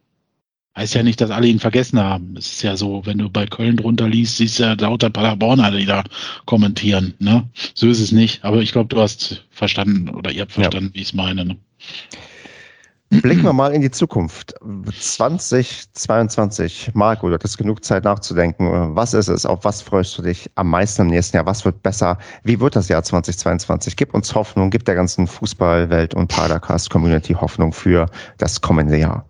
Heißt ja nicht, dass alle ihn vergessen haben. Es ist ja so, wenn du bei Köln drunter liest, siehst du ja lauter Paderborner, die da kommentieren. Ne? So ist es nicht. Aber ich glaube, du hast verstanden oder ihr habt verstanden, ja. wie ich es meine. Ne? Blicken wir mal in die Zukunft. 2022. Marco, du hattest genug Zeit nachzudenken. Was ist es? Auf was freust du dich am meisten im nächsten Jahr? Was wird besser? Wie wird das Jahr 2022? Gib uns Hoffnung, gib der ganzen Fußballwelt und Padercast-Community Hoffnung für das kommende Jahr.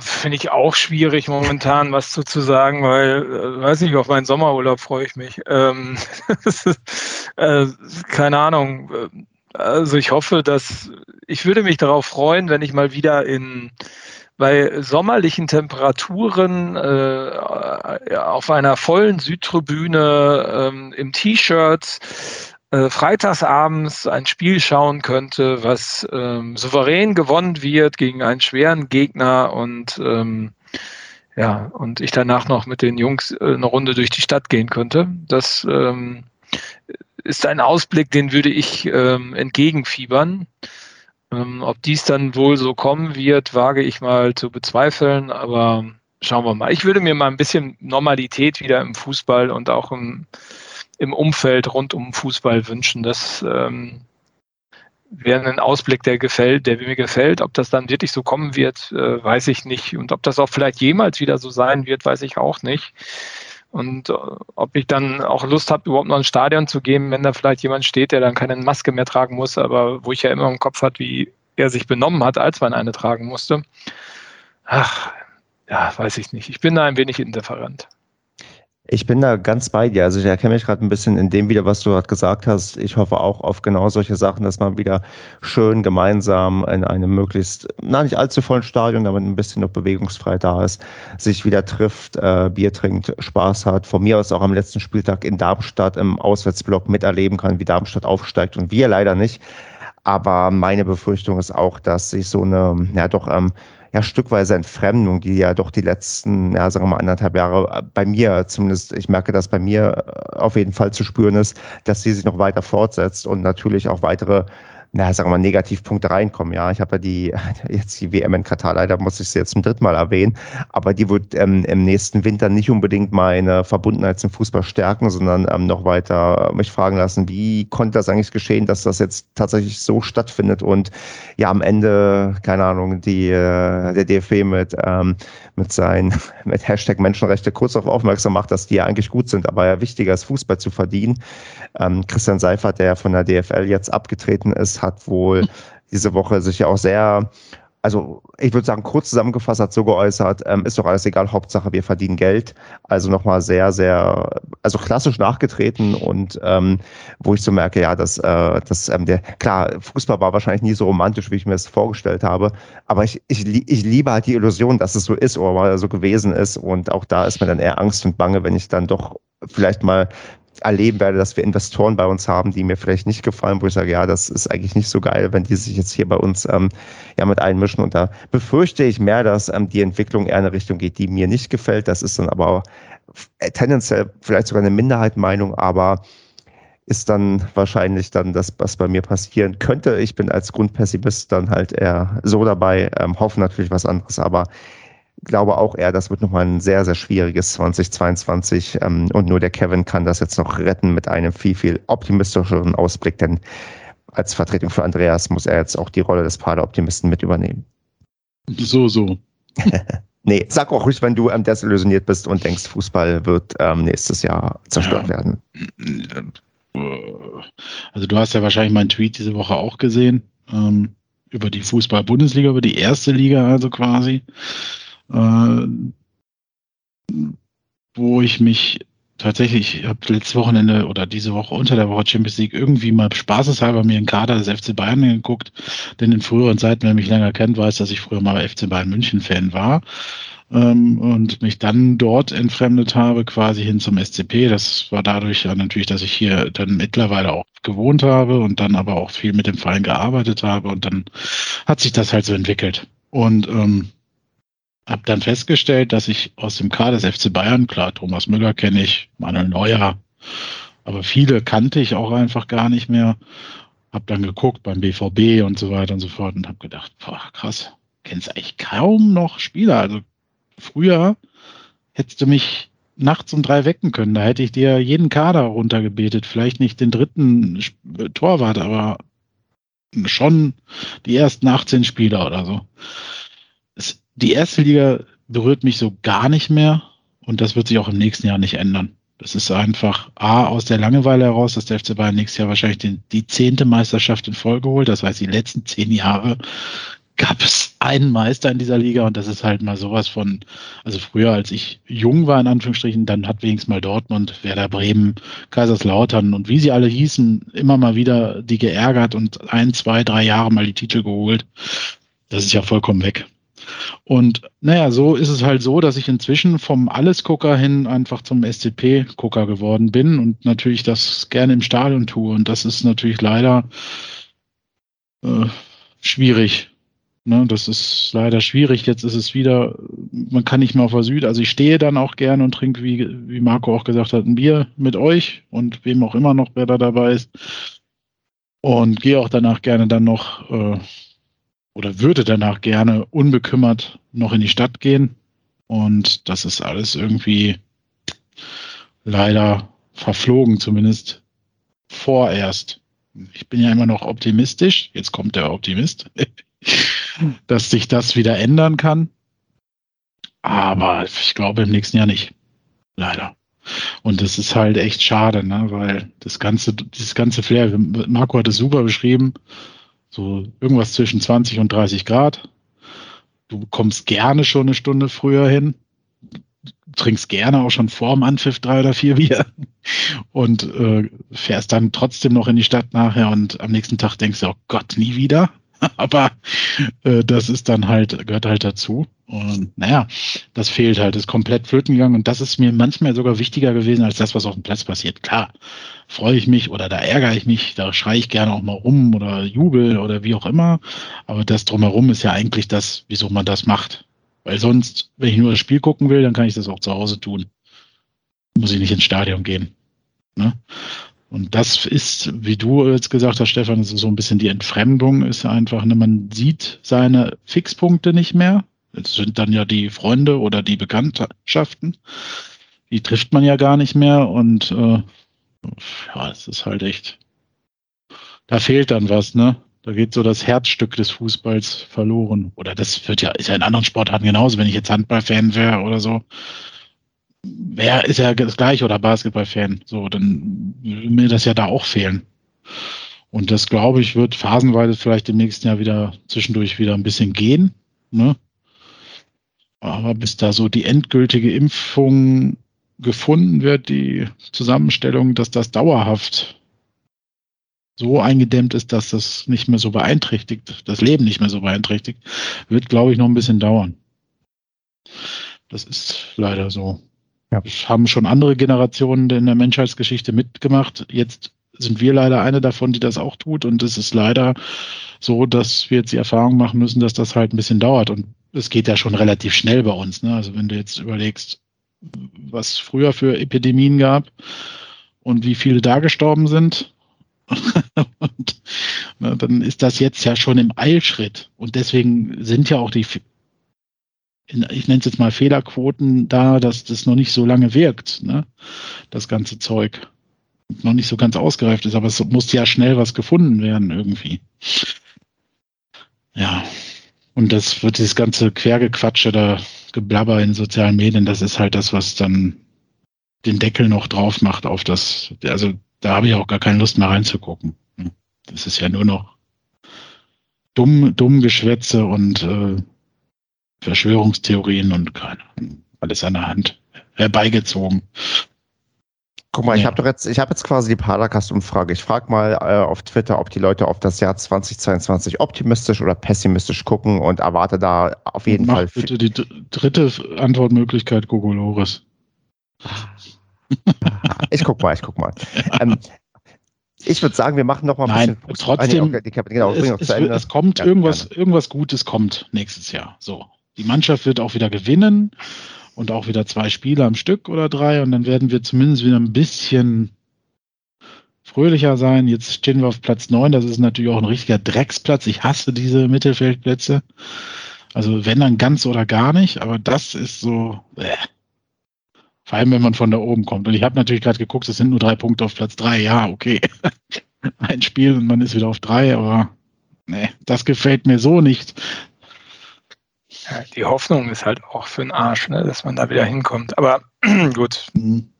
Finde ich auch schwierig momentan was zu, zu sagen, weil, äh, weiß nicht, auf meinen Sommerurlaub freue ich mich. Ähm, äh, keine Ahnung. Also ich hoffe, dass ich würde mich darauf freuen, wenn ich mal wieder in bei sommerlichen Temperaturen äh, auf einer vollen Südtribüne ähm, im T-Shirt äh, freitagsabends ein Spiel schauen könnte, was ähm, souverän gewonnen wird gegen einen schweren Gegner und ähm, ja, und ich danach noch mit den Jungs äh, eine Runde durch die Stadt gehen könnte. Das ähm, ist ein Ausblick, den würde ich ähm, entgegenfiebern. Ähm, ob dies dann wohl so kommen wird, wage ich mal zu bezweifeln, aber schauen wir mal. Ich würde mir mal ein bisschen Normalität wieder im Fußball und auch im im Umfeld rund um Fußball wünschen. Das ähm, wäre ein Ausblick, der gefällt, der mir gefällt. Ob das dann wirklich so kommen wird, äh, weiß ich nicht. Und ob das auch vielleicht jemals wieder so sein wird, weiß ich auch nicht. Und äh, ob ich dann auch Lust habe, überhaupt noch ins Stadion zu gehen, wenn da vielleicht jemand steht, der dann keine Maske mehr tragen muss, aber wo ich ja immer im Kopf hat, wie er sich benommen hat, als man eine tragen musste. Ach, ja, weiß ich nicht. Ich bin da ein wenig indifferent. Ich bin da ganz bei dir. Also ich erkenne mich gerade ein bisschen in dem wieder, was du gerade gesagt hast. Ich hoffe auch auf genau solche Sachen, dass man wieder schön gemeinsam in einem möglichst, na nicht allzu vollen Stadion, damit ein bisschen noch bewegungsfrei da ist, sich wieder trifft, äh, Bier trinkt, Spaß hat. Von mir aus auch am letzten Spieltag in Darmstadt im Auswärtsblock miterleben kann, wie Darmstadt aufsteigt und wir leider nicht. Aber meine Befürchtung ist auch, dass sich so eine, ja doch ähm, ja stückweise Entfremdung, die ja doch die letzten, ja, sagen wir mal, anderthalb Jahre äh, bei mir zumindest, ich merke, dass bei mir äh, auf jeden Fall zu spüren ist, dass sie sich noch weiter fortsetzt und natürlich auch weitere na, sagen wir mal, Negativpunkte reinkommen. Ja, ich habe ja die, jetzt die WM in Katar, leider muss ich sie jetzt zum dritten Mal erwähnen, aber die wird ähm, im nächsten Winter nicht unbedingt meine Verbundenheit zum Fußball stärken, sondern ähm, noch weiter mich fragen lassen, wie konnte das eigentlich geschehen, dass das jetzt tatsächlich so stattfindet und ja, am Ende, keine Ahnung, die, äh, der DFB mit, ähm, mit seinen, mit Hashtag Menschenrechte kurz darauf aufmerksam macht, dass die ja eigentlich gut sind, aber ja wichtiger ist, Fußball zu verdienen. Ähm, Christian Seifert, der von der DFL jetzt abgetreten ist, hat wohl diese Woche sich ja auch sehr, also ich würde sagen, kurz zusammengefasst hat so geäußert, ähm, ist doch alles egal, Hauptsache wir verdienen Geld. Also nochmal sehr, sehr, also klassisch nachgetreten und ähm, wo ich so merke, ja, dass, äh, dass ähm, der, klar, Fußball war wahrscheinlich nie so romantisch, wie ich mir es vorgestellt habe, aber ich, ich, ich liebe halt die Illusion, dass es so ist oder mal so gewesen ist und auch da ist mir dann eher Angst und Bange, wenn ich dann doch vielleicht mal erleben werde, dass wir Investoren bei uns haben, die mir vielleicht nicht gefallen, wo ich sage, ja, das ist eigentlich nicht so geil, wenn die sich jetzt hier bei uns ähm, ja mit einmischen. Und da befürchte ich mehr, dass ähm, die Entwicklung eher in eine Richtung geht, die mir nicht gefällt. Das ist dann aber tendenziell vielleicht sogar eine Minderheitenmeinung, aber ist dann wahrscheinlich dann das, was bei mir passieren könnte. Ich bin als Grundpessimist dann halt eher so dabei, ähm, hoffe natürlich was anderes, aber glaube auch eher, das wird nochmal ein sehr, sehr schwieriges 2022 ähm, und nur der Kevin kann das jetzt noch retten mit einem viel, viel optimistischeren Ausblick, denn als Vertretung für Andreas muss er jetzt auch die Rolle des Pader-Optimisten mit übernehmen. So, so. nee, sag auch ruhig, wenn du ähm, desillusioniert bist und denkst, Fußball wird ähm, nächstes Jahr zerstört ja. werden. Also du hast ja wahrscheinlich meinen Tweet diese Woche auch gesehen. Ähm, über die Fußball-Bundesliga, über die erste Liga also quasi äh, wo ich mich tatsächlich, ich habe letztes Wochenende oder diese Woche unter der Woche Champions League irgendwie mal spaßeshalber mir einen Kader des FC Bayern geguckt, denn in früheren Zeiten, wer mich länger kennt, weiß, dass ich früher mal FC Bayern München Fan war ähm, und mich dann dort entfremdet habe, quasi hin zum SCP. Das war dadurch ja natürlich, dass ich hier dann mittlerweile auch gewohnt habe und dann aber auch viel mit dem Verein gearbeitet habe und dann hat sich das halt so entwickelt. Und ähm, habe dann festgestellt, dass ich aus dem Kader des FC Bayern, klar, Thomas Müller kenne ich, Manuel Neuer, aber viele kannte ich auch einfach gar nicht mehr. Hab dann geguckt beim BVB und so weiter und so fort und habe gedacht, boah, krass, kennst eigentlich kaum noch Spieler. Also früher hättest du mich nachts um drei wecken können. Da hätte ich dir jeden Kader runtergebetet. Vielleicht nicht den dritten Torwart, aber schon die ersten 18 Spieler oder so. Die erste Liga berührt mich so gar nicht mehr und das wird sich auch im nächsten Jahr nicht ändern. Das ist einfach A, aus der Langeweile heraus, dass der FC Bayern nächstes Jahr wahrscheinlich den, die zehnte Meisterschaft in Folge holt. Das heißt, die letzten zehn Jahre gab es einen Meister in dieser Liga und das ist halt mal sowas von, also früher als ich jung war, in Anführungsstrichen, dann hat wenigstens mal Dortmund, Werder Bremen, Kaiserslautern und wie sie alle hießen, immer mal wieder die geärgert und ein, zwei, drei Jahre mal die Titel geholt. Das ist ja vollkommen weg. Und naja, so ist es halt so, dass ich inzwischen vom Allesgucker hin einfach zum SCP-Gucker geworden bin und natürlich das gerne im Stadion tue. Und das ist natürlich leider äh, schwierig. Ne, das ist leider schwierig. Jetzt ist es wieder, man kann nicht mehr auf der Süd. Also ich stehe dann auch gerne und trinke, wie, wie Marco auch gesagt hat, ein Bier mit euch und wem auch immer noch, wer da dabei ist. Und gehe auch danach gerne dann noch äh, oder würde danach gerne unbekümmert noch in die Stadt gehen. Und das ist alles irgendwie leider verflogen, zumindest vorerst. Ich bin ja immer noch optimistisch. Jetzt kommt der Optimist, dass sich das wieder ändern kann. Aber ich glaube im nächsten Jahr nicht. Leider. Und das ist halt echt schade, ne? weil das ganze, dieses ganze Flair, Marco hat es super beschrieben, so irgendwas zwischen 20 und 30 Grad. Du kommst gerne schon eine Stunde früher hin. Trinkst gerne auch schon vorm Anpfiff drei oder vier Bier und äh, fährst dann trotzdem noch in die Stadt nachher und am nächsten Tag denkst du, oh Gott, nie wieder. Aber äh, das ist dann halt, gehört halt dazu. Und naja, das fehlt halt, ist komplett flöten gegangen. Und das ist mir manchmal sogar wichtiger gewesen als das, was auf dem Platz passiert. Klar, freue ich mich oder da ärgere ich mich, da schreie ich gerne auch mal rum oder jubel oder wie auch immer. Aber das drumherum ist ja eigentlich das, wieso man das macht. Weil sonst, wenn ich nur das Spiel gucken will, dann kann ich das auch zu Hause tun. Muss ich nicht ins Stadion gehen. Ne? Und das ist, wie du jetzt gesagt hast, Stefan, so ein bisschen die Entfremdung, ist einfach, ne, man sieht seine Fixpunkte nicht mehr. Das sind dann ja die Freunde oder die Bekanntschaften. Die trifft man ja gar nicht mehr und äh, ja, es ist halt echt, da fehlt dann was, ne? Da geht so das Herzstück des Fußballs verloren. Oder das wird ja, ist ja in anderen Sportarten genauso, wenn ich jetzt Handballfan wäre oder so. Wer ist ja das gleiche oder Basketballfan? So, dann würde mir das ja da auch fehlen. Und das, glaube ich, wird phasenweise vielleicht im nächsten Jahr wieder zwischendurch wieder ein bisschen gehen. Ne? Aber bis da so die endgültige Impfung gefunden wird, die Zusammenstellung, dass das dauerhaft so eingedämmt ist, dass das nicht mehr so beeinträchtigt, das Leben nicht mehr so beeinträchtigt, wird, glaube ich, noch ein bisschen dauern. Das ist leider so. Ja. Das haben schon andere Generationen in der Menschheitsgeschichte mitgemacht. Jetzt sind wir leider eine davon, die das auch tut. Und es ist leider so, dass wir jetzt die Erfahrung machen müssen, dass das halt ein bisschen dauert. Und es geht ja schon relativ schnell bei uns. Ne? Also wenn du jetzt überlegst, was früher für Epidemien gab und wie viele da gestorben sind. und na, dann ist das jetzt ja schon im Eilschritt. Und deswegen sind ja auch die, ich nenne es jetzt mal Fehlerquoten da, dass das noch nicht so lange wirkt, ne? das ganze Zeug. Noch nicht so ganz ausgereift ist, aber es muss ja schnell was gefunden werden irgendwie. Ja. Und das wird dieses ganze Quergequatsche da Geblabber in sozialen Medien, das ist halt das, was dann den Deckel noch drauf macht auf das. Also da habe ich auch gar keine Lust mehr reinzugucken. Das ist ja nur noch dumm, dumm Geschwätze und äh, Verschwörungstheorien und keine, alles an der Hand herbeigezogen. Guck mal, ja. ich habe doch jetzt, ich habe jetzt quasi die Paracast-Umfrage. Ich frage mal äh, auf Twitter, ob die Leute auf das Jahr 2022 optimistisch oder pessimistisch gucken und erwarte da auf jeden Mach Fall. Bitte die dritte Antwortmöglichkeit, Gogoloris. ich guck mal, ich guck mal. Ähm, ich würde sagen, wir machen noch mal ein Nein, bisschen Trotzdem, okay, genau, es, es, es, kommt ja, irgendwas, gerne. irgendwas Gutes kommt nächstes Jahr. So, die Mannschaft wird auch wieder gewinnen und auch wieder zwei Spiele am Stück oder drei und dann werden wir zumindest wieder ein bisschen fröhlicher sein. Jetzt stehen wir auf Platz neun. Das ist natürlich auch ein richtiger Drecksplatz. Ich hasse diese Mittelfeldplätze. Also wenn dann ganz oder gar nicht, aber das ist so. Äh. Vor allem, wenn man von da oben kommt. Und ich habe natürlich gerade geguckt, es sind nur drei Punkte auf Platz drei. Ja, okay. Ein Spiel und man ist wieder auf drei, aber nee, das gefällt mir so nicht. Die Hoffnung ist halt auch für den Arsch, ne, dass man da wieder hinkommt. Aber gut. Mhm.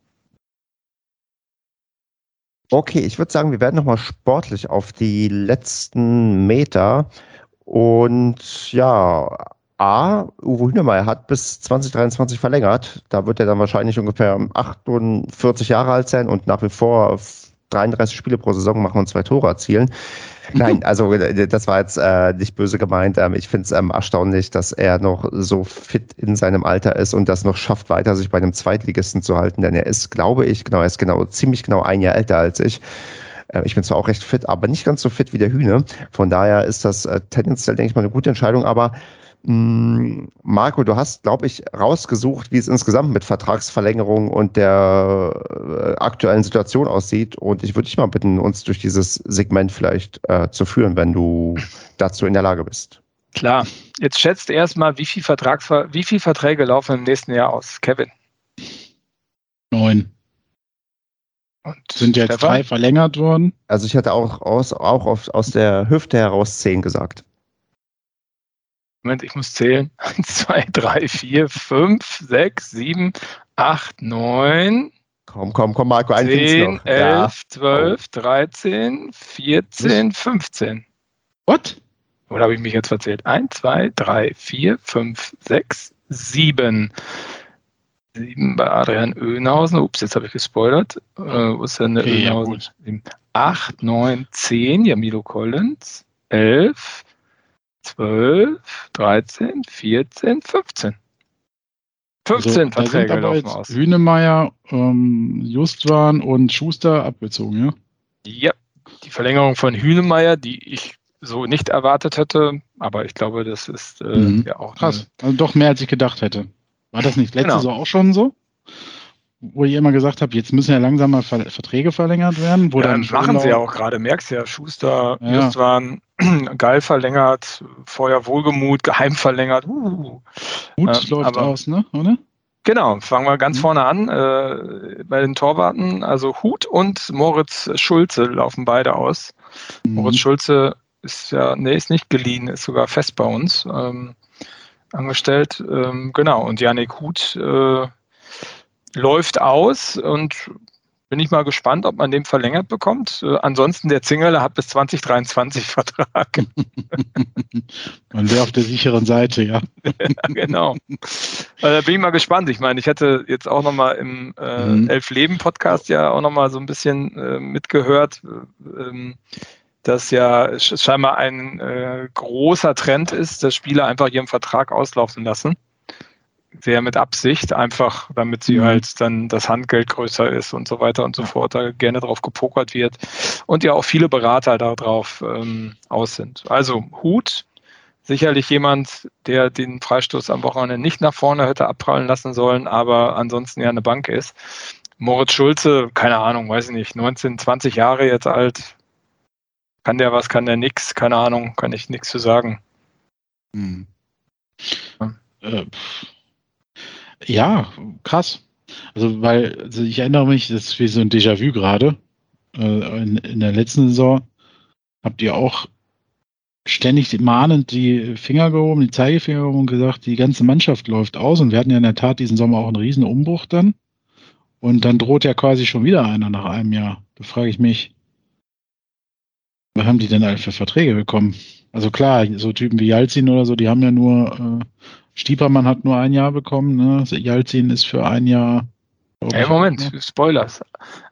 Okay, ich würde sagen, wir werden nochmal sportlich auf die letzten Meter. Und ja, A, Uwe Hünemeyer hat bis 2023 verlängert. Da wird er dann wahrscheinlich ungefähr 48 Jahre alt sein und nach wie vor 33 Spiele pro Saison machen und zwei Tore erzielen. Nein, also äh, das war jetzt äh, nicht böse gemeint. Ähm, ich finde es ähm, erstaunlich, dass er noch so fit in seinem Alter ist und das noch schafft, weiter sich bei einem Zweitligisten zu halten. Denn er ist, glaube ich, genau, er ist genau ziemlich genau ein Jahr älter als ich. Äh, ich bin zwar auch recht fit, aber nicht ganz so fit wie der Hühne. Von daher ist das äh, tendenziell, denke ich mal, eine gute Entscheidung. Aber Marco, du hast, glaube ich, rausgesucht, wie es insgesamt mit Vertragsverlängerung und der äh, aktuellen Situation aussieht. Und ich würde dich mal bitten, uns durch dieses Segment vielleicht äh, zu führen, wenn du dazu in der Lage bist. Klar. Jetzt schätzt erstmal, wie viel wie viele Verträge laufen im nächsten Jahr aus, Kevin? Neun. Und Sind jetzt Stefan? drei verlängert worden? Also ich hatte auch aus, auch auf, aus der Hüfte heraus zehn gesagt. Moment, ich muss zählen. 1, 2, 3, 4, 5, 6, 7, 8, 9. Komm, komm, komm, Marco, ein 10, 11, ja. 12, 13, 14, 15. What? Oder habe ich mich jetzt verzählt? 1, 2, 3, 4, 5, 6, 7. 7 bei Adrian Öhnhausen. Ups, jetzt habe ich gespoilert. Äh, wo ist denn der okay, Öhnhausen? Ja, 8, 9, 10. Jamilo Collins. 11. 12, 13, 14, 15. 15 also, Verträge laufen aus. Hünemeyer, ähm, Justwan und Schuster abgezogen, ja? Ja, die Verlängerung von Hünemeyer, die ich so nicht erwartet hätte, aber ich glaube, das ist äh, mhm. ja auch krass. Also doch mehr als ich gedacht hätte. War das nicht letzte genau. Saison auch schon so? Wo ihr immer gesagt habt, jetzt müssen ja langsam mal Ver Verträge verlängert werden. Wo ja, dann machen sie ja auch gerade, merkst ja, Schuster, ja. Just waren geil verlängert, Feuer Wohlgemut, geheim verlängert. Uh. Gut äh, läuft aus, ne? Oder? Genau, fangen wir ganz mhm. vorne an. Äh, bei den Torwarten, also Hut und Moritz Schulze laufen beide aus. Mhm. Moritz Schulze ist ja, nee, ist nicht geliehen, ist sogar fest bei uns ähm, angestellt. Ähm, genau, und Janik Hut äh, läuft aus und bin ich mal gespannt, ob man den verlängert bekommt. Äh, ansonsten, der Zingerle hat bis 2023 Vertrag. man wäre auf der sicheren Seite, ja. genau. Da äh, bin ich mal gespannt. Ich meine, ich hätte jetzt auch nochmal im äh, mhm. Elf-Leben-Podcast ja auch nochmal so ein bisschen äh, mitgehört, ähm, dass ja scheinbar ein äh, großer Trend ist, dass Spieler einfach ihren Vertrag auslaufen lassen sehr mit Absicht, einfach damit sie mhm. halt dann das Handgeld größer ist und so weiter und so fort, da gerne drauf gepokert wird und ja auch viele Berater darauf ähm, aus sind. Also Hut, sicherlich jemand, der den Freistoß am Wochenende nicht nach vorne hätte abprallen lassen sollen, aber ansonsten ja eine Bank ist. Moritz Schulze, keine Ahnung, weiß ich nicht, 19, 20 Jahre jetzt alt. Kann der was, kann der nix? Keine Ahnung, kann ich nichts zu sagen. Hm. Ja. Äh, ja, krass. Also, weil, also ich erinnere mich, das ist wie so ein Déjà-vu gerade. Äh, in, in, der letzten Saison habt ihr auch ständig mahnend die Finger gehoben, die Zeigefinger gehoben und gesagt, die ganze Mannschaft läuft aus und wir hatten ja in der Tat diesen Sommer auch einen riesen Umbruch dann. Und dann droht ja quasi schon wieder einer nach einem Jahr. Da frage ich mich, was haben die denn alle für Verträge bekommen? Also klar, so Typen wie Jalzin oder so, die haben ja nur äh, Stiepermann hat nur ein Jahr bekommen, ne? Jalzin ist für ein Jahr. Hey, Moment, ne? Spoilers.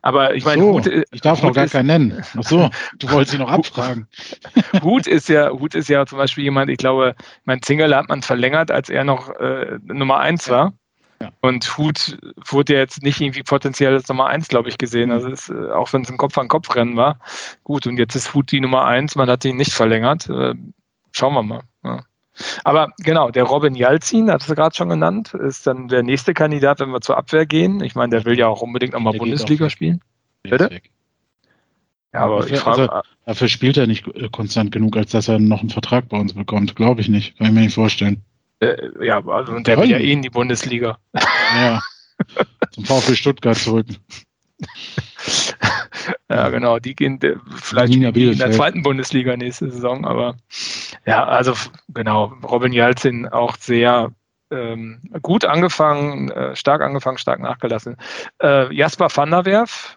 Aber ich meine, so, Hut, ich darf Hut noch gar ist, keinen nennen. Ach so, du wolltest ihn noch abfragen. Hut ist ja, Hut ist ja zum Beispiel jemand, ich glaube, mein Zingerle hat man verlängert, als er noch äh, Nummer eins war. Ja. Und Hut wurde ja jetzt nicht irgendwie potenziell als Nummer eins, glaube ich, gesehen. Also ist, äh, auch wenn es ein Kopf-an-Kopf-Rennen war. Gut, und jetzt ist Hut die Nummer eins, man hat ihn nicht verlängert. Äh, schauen wir mal. Ja. Aber genau, der Robin Jalzin, hat du gerade schon genannt, ist dann der nächste Kandidat, wenn wir zur Abwehr gehen. Ich meine, der will ja auch unbedingt nochmal Bundesliga spielen. Bitte? Ja, aber dafür, ich frage. Also, dafür spielt er nicht konstant genug, als dass er noch einen Vertrag bei uns bekommt. Glaube ich nicht. Kann ich mir nicht vorstellen. Äh, ja, also der will ja eh in die Bundesliga. Ja. zum VfB Stuttgart zurück. ja, genau, die gehen vielleicht in der zweiten Bundesliga nächste Saison, aber ja, also genau, Robin Jalzin auch sehr ähm, gut angefangen, äh, stark angefangen, stark nachgelassen. Äh, Jasper van der Werf,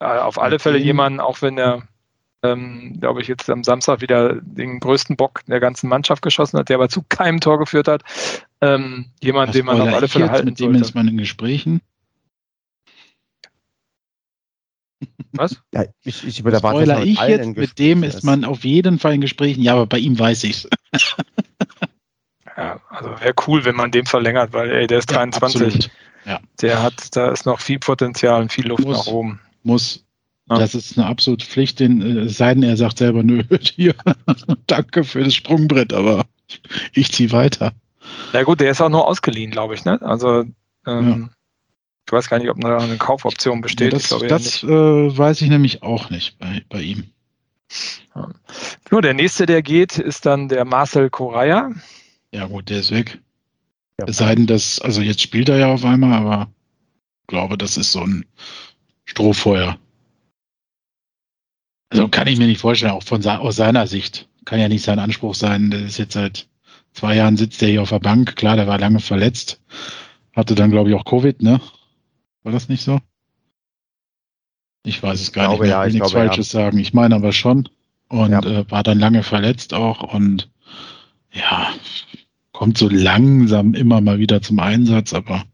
äh, auf alle Fälle jemanden, auch wenn er, ähm, glaube ich, jetzt am Samstag wieder den größten Bock der ganzen Mannschaft geschossen hat, der aber zu keinem Tor geführt hat. Ähm, jemand, Was den man auf alle Fälle halten mit dem ist man in Gesprächen. Was? Ja, ich, ich würde erwarten, ich jetzt, mit dem ist man auf jeden Fall in Gesprächen. Ja, aber bei ihm weiß ich es. Ja, also wäre cool, wenn man den verlängert, weil ey, der ist 23. Ja, Der hat, da ist noch viel Potenzial und viel Luft muss, nach oben. Muss. Ja. Das ist eine absolute Pflicht, den, äh, es sei denn, er sagt selber, nö, hier, danke für das Sprungbrett, aber ich ziehe weiter. Ja gut, der ist auch nur ausgeliehen, glaube ich, ne? Also ähm, ich weiß gar nicht, ob da eine Kaufoption besteht. Ja, das ich das äh, weiß ich nämlich auch nicht bei, bei ihm. Ja. Nur der nächste, der geht, ist dann der Marcel Correa. Ja, gut, der ist weg. Ja. Es sei denn, dass, also jetzt spielt er ja auf einmal, aber ich glaube, das ist so ein Strohfeuer. Also kann ich mir nicht vorstellen, auch von aus seiner Sicht. Kann ja nicht sein Anspruch sein. Der ist jetzt seit zwei Jahren sitzt er hier auf der Bank. Klar, der war lange verletzt. Hatte dann, glaube ich, auch Covid, ne? War das nicht so? Ich weiß es gar glaube, nicht. Mehr. Ich will nichts Falsches ja. sagen. Ich meine aber schon. Und ja. äh, war dann lange verletzt auch. Und ja, kommt so langsam immer mal wieder zum Einsatz, aber.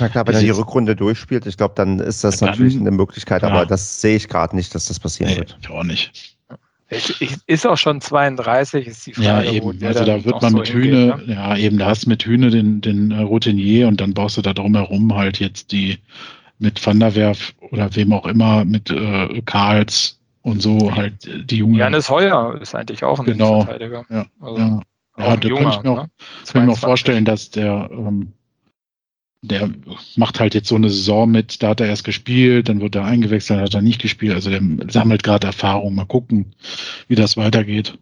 Na klar, wenn er die Rückrunde durchspielt, ich glaube, dann ist das dann, natürlich eine Möglichkeit, ja. aber das sehe ich gerade nicht, dass das passieren nee, wird. Ich auch nicht. Ist auch schon 32, ist die Frage. Ja, eben. Also da wird man so mit Hühne, ne? ja, eben, da hast du mit Hühne den, den äh, Routinier und dann baust du da drumherum halt jetzt die mit Van der Werf oder wem auch immer, mit äh, Karls und so halt die Jungen. Janis Heuer ist eigentlich auch ein genau. Verteidiger. Ja, also. ja. Ja, da junger, kann ich mir auch, ne? kann mir auch vorstellen, dass der, ähm, der macht halt jetzt so eine Saison mit, da hat er erst gespielt, dann wird er eingewechselt, hat er nicht gespielt. Also der sammelt gerade Erfahrung. Mal gucken, wie das weitergeht.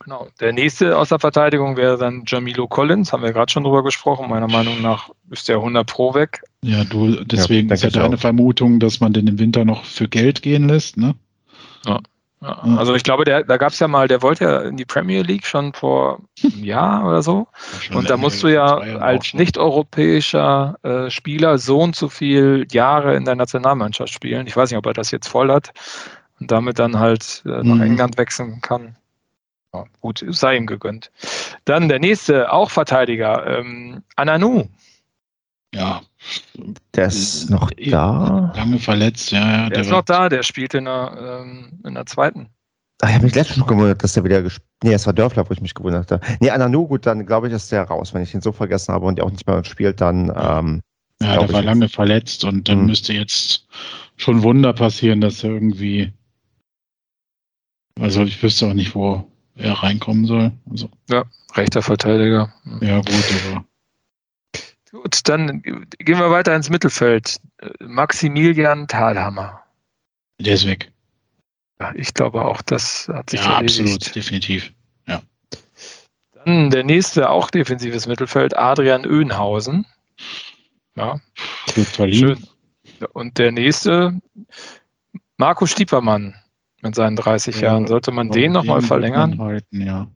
Genau. Der nächste aus der Verteidigung wäre dann Jamilo Collins, haben wir gerade schon drüber gesprochen. Meiner Meinung nach ist der 100 Pro weg. Ja, du, deswegen ja, ist ja deine Vermutung, dass man den im Winter noch für Geld gehen lässt, ne? Ja. Ja, also ich glaube, der, da gab es ja mal, der wollte ja in die Premier League schon vor einem Jahr oder so. Und da musst du ja als nicht-europäischer äh, Spieler so und so viel Jahre in der Nationalmannschaft spielen. Ich weiß nicht, ob er das jetzt voll hat und damit dann halt äh, nach mhm. England wechseln kann. Ja, gut, sei ihm gegönnt. Dann der nächste, auch Verteidiger, ähm, Ananu. Ja. Der ist noch da. Lange verletzt, ja. ja der, der ist noch da, der spielt in der, ähm, in der zweiten. Ach, ich habe mich letztens noch gewundert, dass der wieder gespielt Nee, es war Dörfler, wo ich mich gewundert habe. Nee, Ananu, gut, dann glaube ich, ist der raus. Wenn ich ihn so vergessen habe und der auch nicht mehr spielt, dann. Ähm, ja, der war lange jetzt. verletzt und dann mhm. müsste jetzt schon Wunder passieren, dass er irgendwie. Also ich wüsste auch nicht, wo er reinkommen soll. Also. Ja, rechter Verteidiger. Ja, gut, aber. Gut, dann gehen wir weiter ins Mittelfeld. Maximilian Thalhammer. Der ist weg. Ja, ich glaube auch, das hat sich Ja, erledigt. absolut, definitiv. Ja. Dann der nächste, auch defensives Mittelfeld, Adrian Oehnhausen. Ja. Schön. Und der nächste, Marco Stiepermann mit seinen 30 ja, Jahren. Sollte man den nochmal verlängern? Halten, ja.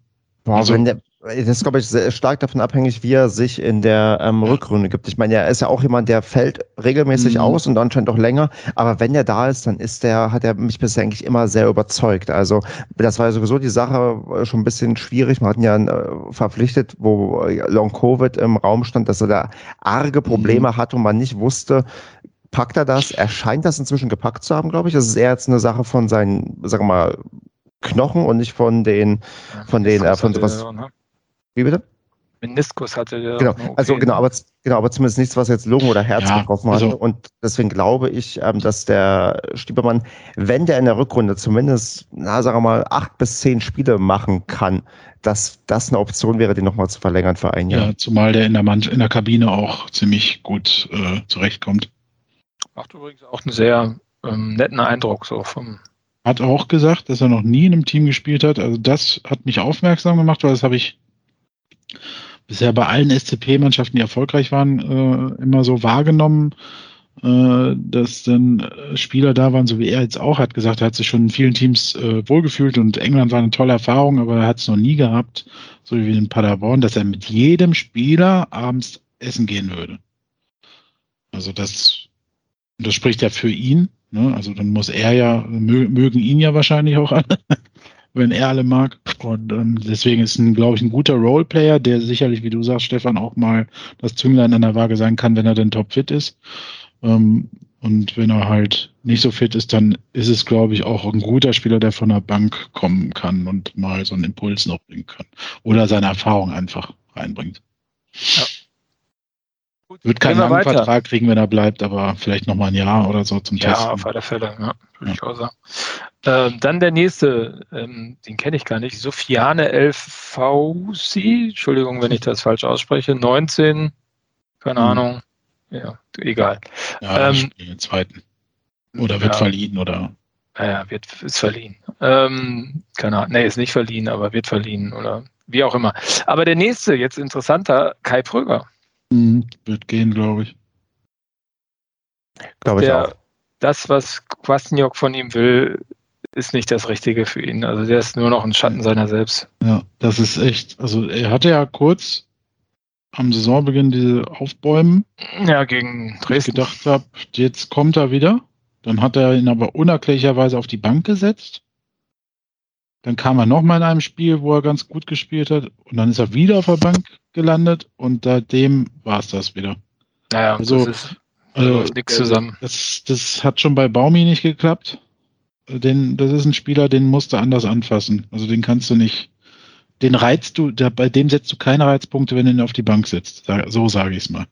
Also, wenn der, das ist, glaube ich, sehr stark davon abhängig, wie er sich in der ähm, Rückrunde gibt. Ich meine, er ist ja auch jemand, der fällt regelmäßig mhm. aus und anscheinend auch länger. Aber wenn er da ist, dann ist der, hat er mich bisher eigentlich immer sehr überzeugt. Also das war ja sowieso die Sache äh, schon ein bisschen schwierig. Man hat ihn ja äh, verpflichtet, wo Long Covid im Raum stand, dass er da arge Probleme mhm. hat und man nicht wusste, packt er das? Er scheint das inzwischen gepackt zu haben, glaube ich. Das ist eher jetzt eine Sache von seinen, sagen wir mal, Knochen und nicht von den, von den, äh, von sowas. Ne? Wie bitte? Meniskus hatte der. Genau, okay. also genau, aber, genau, aber zumindest nichts, was jetzt Lungen oder Herz ja, getroffen hat. Also, und deswegen glaube ich, ähm, dass der Stiebermann, wenn der in der Rückrunde zumindest, na, sagen wir mal, acht bis zehn Spiele machen kann, dass das eine Option wäre, den nochmal zu verlängern für ein Jahr. Ja, zumal der in der, Mann, in der Kabine auch ziemlich gut äh, zurechtkommt. Macht übrigens auch einen sehr ähm, netten Eindruck so vom. Hat auch gesagt, dass er noch nie in einem Team gespielt hat. Also das hat mich aufmerksam gemacht, weil das habe ich bisher bei allen SCP-Mannschaften, die erfolgreich waren, äh, immer so wahrgenommen, äh, dass dann äh, Spieler da waren, so wie er jetzt auch hat gesagt, er hat sich schon in vielen Teams äh, wohlgefühlt und England war eine tolle Erfahrung, aber er hat es noch nie gehabt, so wie in Paderborn, dass er mit jedem Spieler abends essen gehen würde. Also das, das spricht ja für ihn. Ne? Also dann muss er ja, mögen ihn ja wahrscheinlich auch alle, wenn er alle mag. Und ähm, deswegen ist ein, glaube ich, ein guter Roleplayer, der sicherlich, wie du sagst, Stefan, auch mal das Zünglein an der Waage sein kann, wenn er denn topfit ist. Ähm, und wenn er halt nicht so fit ist, dann ist es, glaube ich, auch ein guter Spieler, der von der Bank kommen kann und mal so einen Impuls noch bringen kann. Oder seine Erfahrung einfach reinbringt. Ja. Wird keinen langen weiter. Vertrag kriegen, wenn er bleibt, aber vielleicht noch mal ein Jahr oder so zum ja, Testen. Ja, auf alle Fälle, ja, würde ich auch sagen. Ähm, dann der nächste, ähm, den kenne ich gar nicht, Sofiane Fausi, Entschuldigung, wenn ich das falsch ausspreche, 19, keine hm. Ahnung, ja, egal. Ja, ähm, den zweiten. Oder wird ja, verliehen, oder? Ja, wird, ist verliehen. Ähm, keine Ahnung, nee, ist nicht verliehen, aber wird verliehen, oder wie auch immer. Aber der nächste, jetzt interessanter, Kai Pröger. Mhm, wird gehen, glaube ich. Glaube ich auch. Das, was Kwasniok von ihm will, ist nicht das Richtige für ihn. Also der ist nur noch ein Schatten seiner selbst. Ja, das ist echt. Also er hatte ja kurz am Saisonbeginn diese Aufbäumen. Ja, gegen Dresden. Ich gedacht habe, jetzt kommt er wieder. Dann hat er ihn aber unerklärlicherweise auf die Bank gesetzt. Dann kam er nochmal in einem Spiel, wo er ganz gut gespielt hat. Und dann ist er wieder auf der Bank gelandet. Und seitdem war es das wieder. Naja, also, das ist also, nichts zusammen. Das, das hat schon bei Baumi nicht geklappt. Den, das ist ein Spieler, den musst du anders anfassen. Also den kannst du nicht den reizt du, der, bei dem setzt du keine Reizpunkte, wenn du ihn auf die Bank setzt. So sage ich es mal.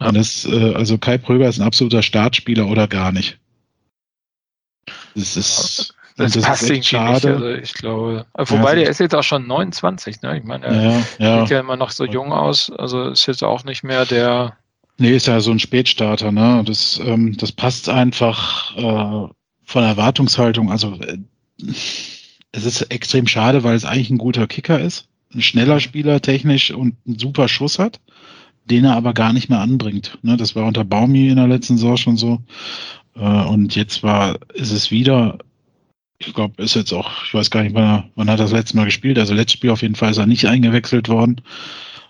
Ja. Und das, äh, also Kai Pröger ist ein absoluter Startspieler oder gar nicht. Das ist, das, das passt echt schade. Also ich glaube, wobei ja, der ist jetzt auch schon 29, ne? Ich meine, er ja. sieht ja immer noch so jung aus, also ist jetzt auch nicht mehr der. Nee, ist ja so ein Spätstarter, ne? Das, ähm, das passt einfach äh, von Erwartungshaltung. Also äh, es ist extrem schade, weil es eigentlich ein guter Kicker ist, ein schneller Spieler technisch und einen super Schuss hat, den er aber gar nicht mehr anbringt. Ne, das war unter Baumi in der letzten Saison schon so. Äh, und jetzt war, ist es wieder, ich glaube, ist jetzt auch, ich weiß gar nicht, wann, er, wann hat er das letzte Mal gespielt. Also letztes Spiel auf jeden Fall ist er nicht eingewechselt worden.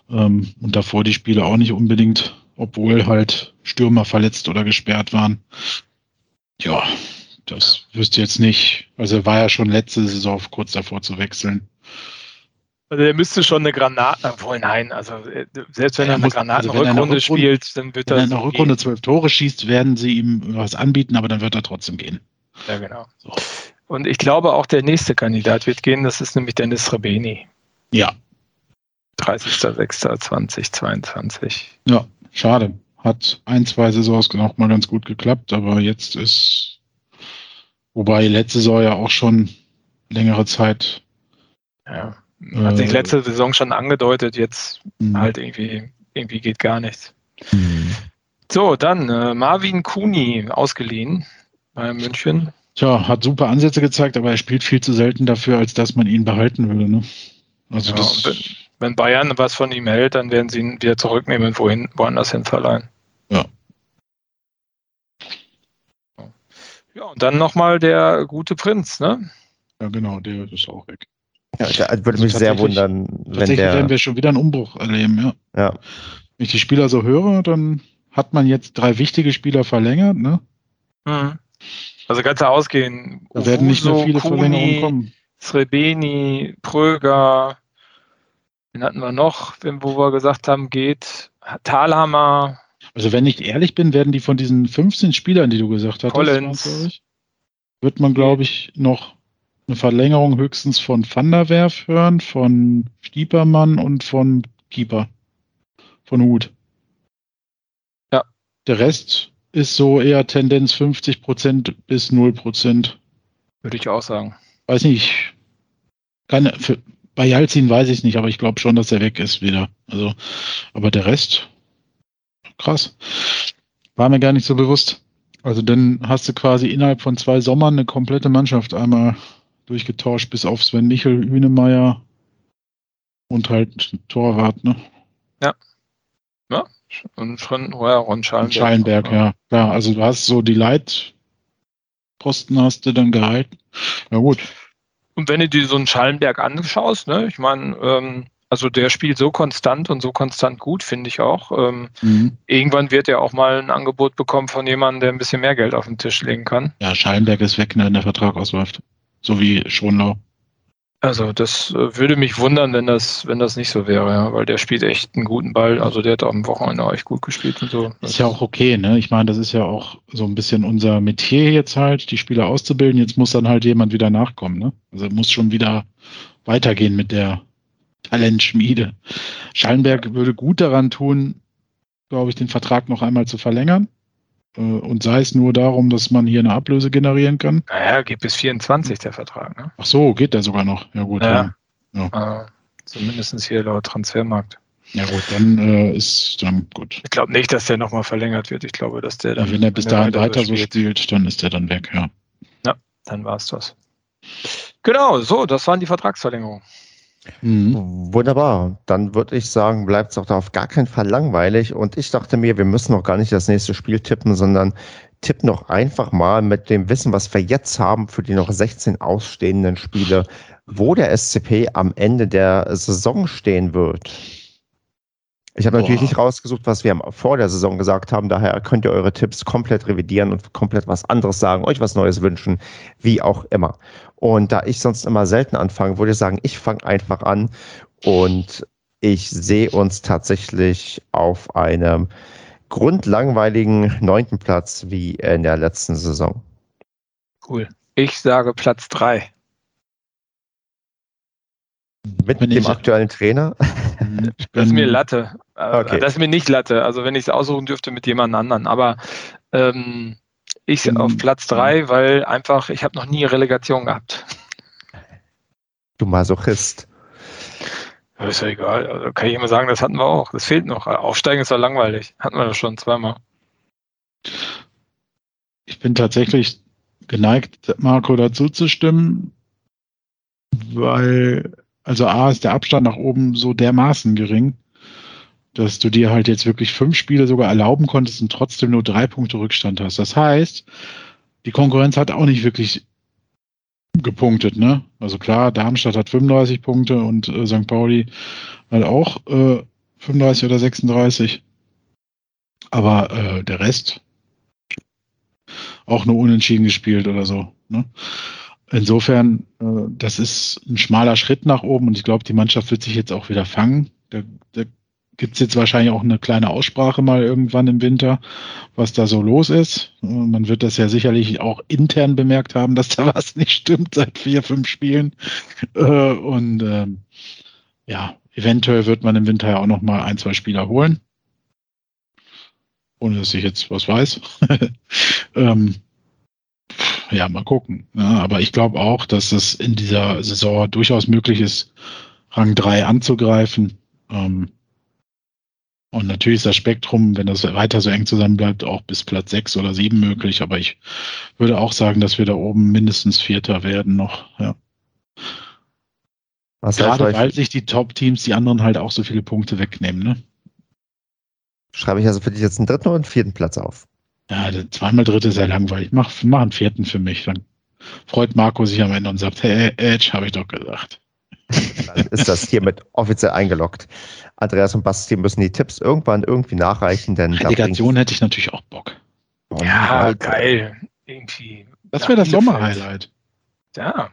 Ähm, und davor die Spiele auch nicht unbedingt, obwohl halt Stürmer verletzt oder gesperrt waren. Ja, das wüsste jetzt nicht. Also er war ja schon letzte Saison kurz davor zu wechseln. Also er müsste schon eine Granate, obwohl nein, also äh, selbst wenn er, er eine Granatenrückrunde also spielt, dann wird er. Wenn er in der Rückrunde zwölf Tore schießt, werden sie ihm was anbieten, aber dann wird er trotzdem gehen. Ja, genau. So. Und ich glaube auch der nächste Kandidat wird gehen, das ist nämlich Dennis Rebeni. Ja. 30.06.2022. Ja, schade. Hat ein, zwei Saisons auch mal ganz gut geklappt, aber jetzt ist Wobei letzte Saison ja auch schon längere Zeit. Ja, hat sich äh, letzte Saison schon angedeutet, jetzt mh. halt irgendwie, irgendwie geht gar nichts. Mh. So, dann äh, Marvin Kuni ausgeliehen bei München. Tja, hat super Ansätze gezeigt, aber er spielt viel zu selten dafür, als dass man ihn behalten würde. Ne? Also ja, das wenn, wenn, Bayern was von ihm hält, dann werden sie ihn wieder zurücknehmen und wohin, woanders hin verleihen. Ja. Ja, und dann nochmal der gute Prinz, ne? Ja, genau, der ist auch weg. Ja, der würde also mich sehr wundern, wenn der. werden wir schon wieder einen Umbruch erleben, ja. Ja. Wenn ich die Spieler so höre, dann hat man jetzt drei wichtige Spieler verlängert, ne? Mhm. Also ganz ausgehen. Da werden nicht mehr viele Kuni, Verlängerungen kommen. Srebeni, Pröger, den hatten wir noch, wo wir gesagt haben, geht. Talhammer, also wenn ich ehrlich bin, werden die von diesen 15 Spielern, die du gesagt hast, wird man, glaube ich, noch eine Verlängerung höchstens von Van der Werf hören, von Stiepermann und von Keeper. Von Hut. Ja. Der Rest ist so eher Tendenz 50% bis 0% Würde ich auch sagen. Weiß nicht. Keine, für, bei Jalzin weiß ich nicht, aber ich glaube schon, dass er weg ist wieder. Also, aber der Rest Krass. War mir gar nicht so bewusst. Also dann hast du quasi innerhalb von zwei Sommern eine komplette Mannschaft einmal durchgetauscht, bis auf Sven Michel, Hünemeyer und halt Torwart, ne? Und schon, ja, Ron Schallenberg. Schallenberg, ja. ja. Also du hast so die Leitposten hast du dann gehalten. Ja gut. Und wenn du dir so einen Schallenberg anschaust, ne, ich meine, ähm, also der spielt so konstant und so konstant gut, finde ich auch. Ähm, mhm. Irgendwann wird er auch mal ein Angebot bekommen von jemandem, der ein bisschen mehr Geld auf den Tisch legen kann. Ja, Schallenberg ist weg, ne, wenn der Vertrag ausläuft. So wie Schonlau. Also das äh, würde mich wundern, wenn das, wenn das nicht so wäre, ja, weil der spielt echt einen guten Ball. Also der hat am Wochenende auch echt gut gespielt und so. ist ja auch okay, ne? Ich meine, das ist ja auch so ein bisschen unser Metier jetzt halt, die Spieler auszubilden. Jetzt muss dann halt jemand wieder nachkommen, ne? Also muss schon wieder weitergehen mit der Talentschmiede. Schallenberg würde gut daran tun, glaube ich, den Vertrag noch einmal zu verlängern. Äh, und sei es nur darum, dass man hier eine Ablöse generieren kann. Naja, geht bis 24 der Vertrag. Ne? Ach so, geht der sogar noch. Ja gut. Ja. ja. Äh, zumindest hier laut Transfermarkt. Ja gut, dann äh, ist dann gut. Ich glaube nicht, dass der nochmal verlängert wird. Ich glaube, dass der dann. Ja, wenn er bis dahin weiter so spielt, dann ist der dann weg, ja. Ja, dann war es das. Genau, so, das waren die Vertragsverlängerungen. Mhm. Wunderbar. Dann würde ich sagen, bleibt es auch da auf gar keinen Fall langweilig. Und ich dachte mir, wir müssen noch gar nicht das nächste Spiel tippen, sondern tippen noch einfach mal mit dem Wissen, was wir jetzt haben für die noch 16 ausstehenden Spiele, wo der SCP am Ende der Saison stehen wird. Ich habe natürlich nicht rausgesucht, was wir vor der Saison gesagt haben. Daher könnt ihr eure Tipps komplett revidieren und komplett was anderes sagen, euch was Neues wünschen, wie auch immer. Und da ich sonst immer selten anfange, würde ich sagen, ich fange einfach an und ich sehe uns tatsächlich auf einem grundlangweiligen neunten Platz wie in der letzten Saison. Cool. Ich sage Platz drei. Mit dem aktuellen Trainer? Das ist mir Latte. Äh, okay. Das ist mir nicht Latte. Also wenn ich es aussuchen dürfte mit jemand anderen. Aber ähm, ich bin auf Platz drei, weil einfach, ich habe noch nie Relegation gehabt. Du Masochist. Das ist ja egal. Also kann ich immer sagen, das hatten wir auch. Das fehlt noch. Aufsteigen ist ja langweilig. Hatten wir das schon zweimal. Ich bin tatsächlich geneigt, Marco dazu zu stimmen, weil also A ist der Abstand nach oben so dermaßen gering, dass du dir halt jetzt wirklich fünf Spiele sogar erlauben konntest und trotzdem nur drei Punkte Rückstand hast. Das heißt, die Konkurrenz hat auch nicht wirklich gepunktet, ne? Also klar, Darmstadt hat 35 Punkte und äh, St. Pauli hat auch äh, 35 oder 36. Aber äh, der Rest auch nur unentschieden gespielt oder so. Ne? Insofern, äh, das ist ein schmaler Schritt nach oben und ich glaube, die Mannschaft wird sich jetzt auch wieder fangen. Da, da gibt es jetzt wahrscheinlich auch eine kleine Aussprache mal irgendwann im Winter, was da so los ist. Man wird das ja sicherlich auch intern bemerkt haben, dass da was nicht stimmt seit vier, fünf Spielen. Äh, und ähm, ja, eventuell wird man im Winter ja auch noch mal ein, zwei Spieler holen. Ohne dass ich jetzt was weiß. ähm, ja, mal gucken. Ja, aber ich glaube auch, dass es in dieser Saison durchaus möglich ist, Rang 3 anzugreifen. Ähm, und natürlich ist das Spektrum, wenn das weiter so eng zusammen bleibt, auch bis Platz 6 oder 7 möglich. Aber ich würde auch sagen, dass wir da oben mindestens Vierter werden noch. Ja. Was Gerade weil sich die Top-Teams, die anderen halt auch so viele Punkte wegnehmen. Ne? Schreibe ich also für dich jetzt einen dritten oder einen vierten Platz auf? Ja, zweimal dritte ist ja langweilig. Mach, mach einen vierten für mich. Dann freut Marco sich am Ende und sagt, hey, Edge, habe ich doch gesagt. Dann ist das hiermit offiziell eingeloggt. Andreas und Basti müssen die Tipps irgendwann irgendwie nachreichen, denn Relegation hätte ich natürlich auch Bock. ja, geil. Irgendwie. Das wäre das Sommer-Highlight. Ja.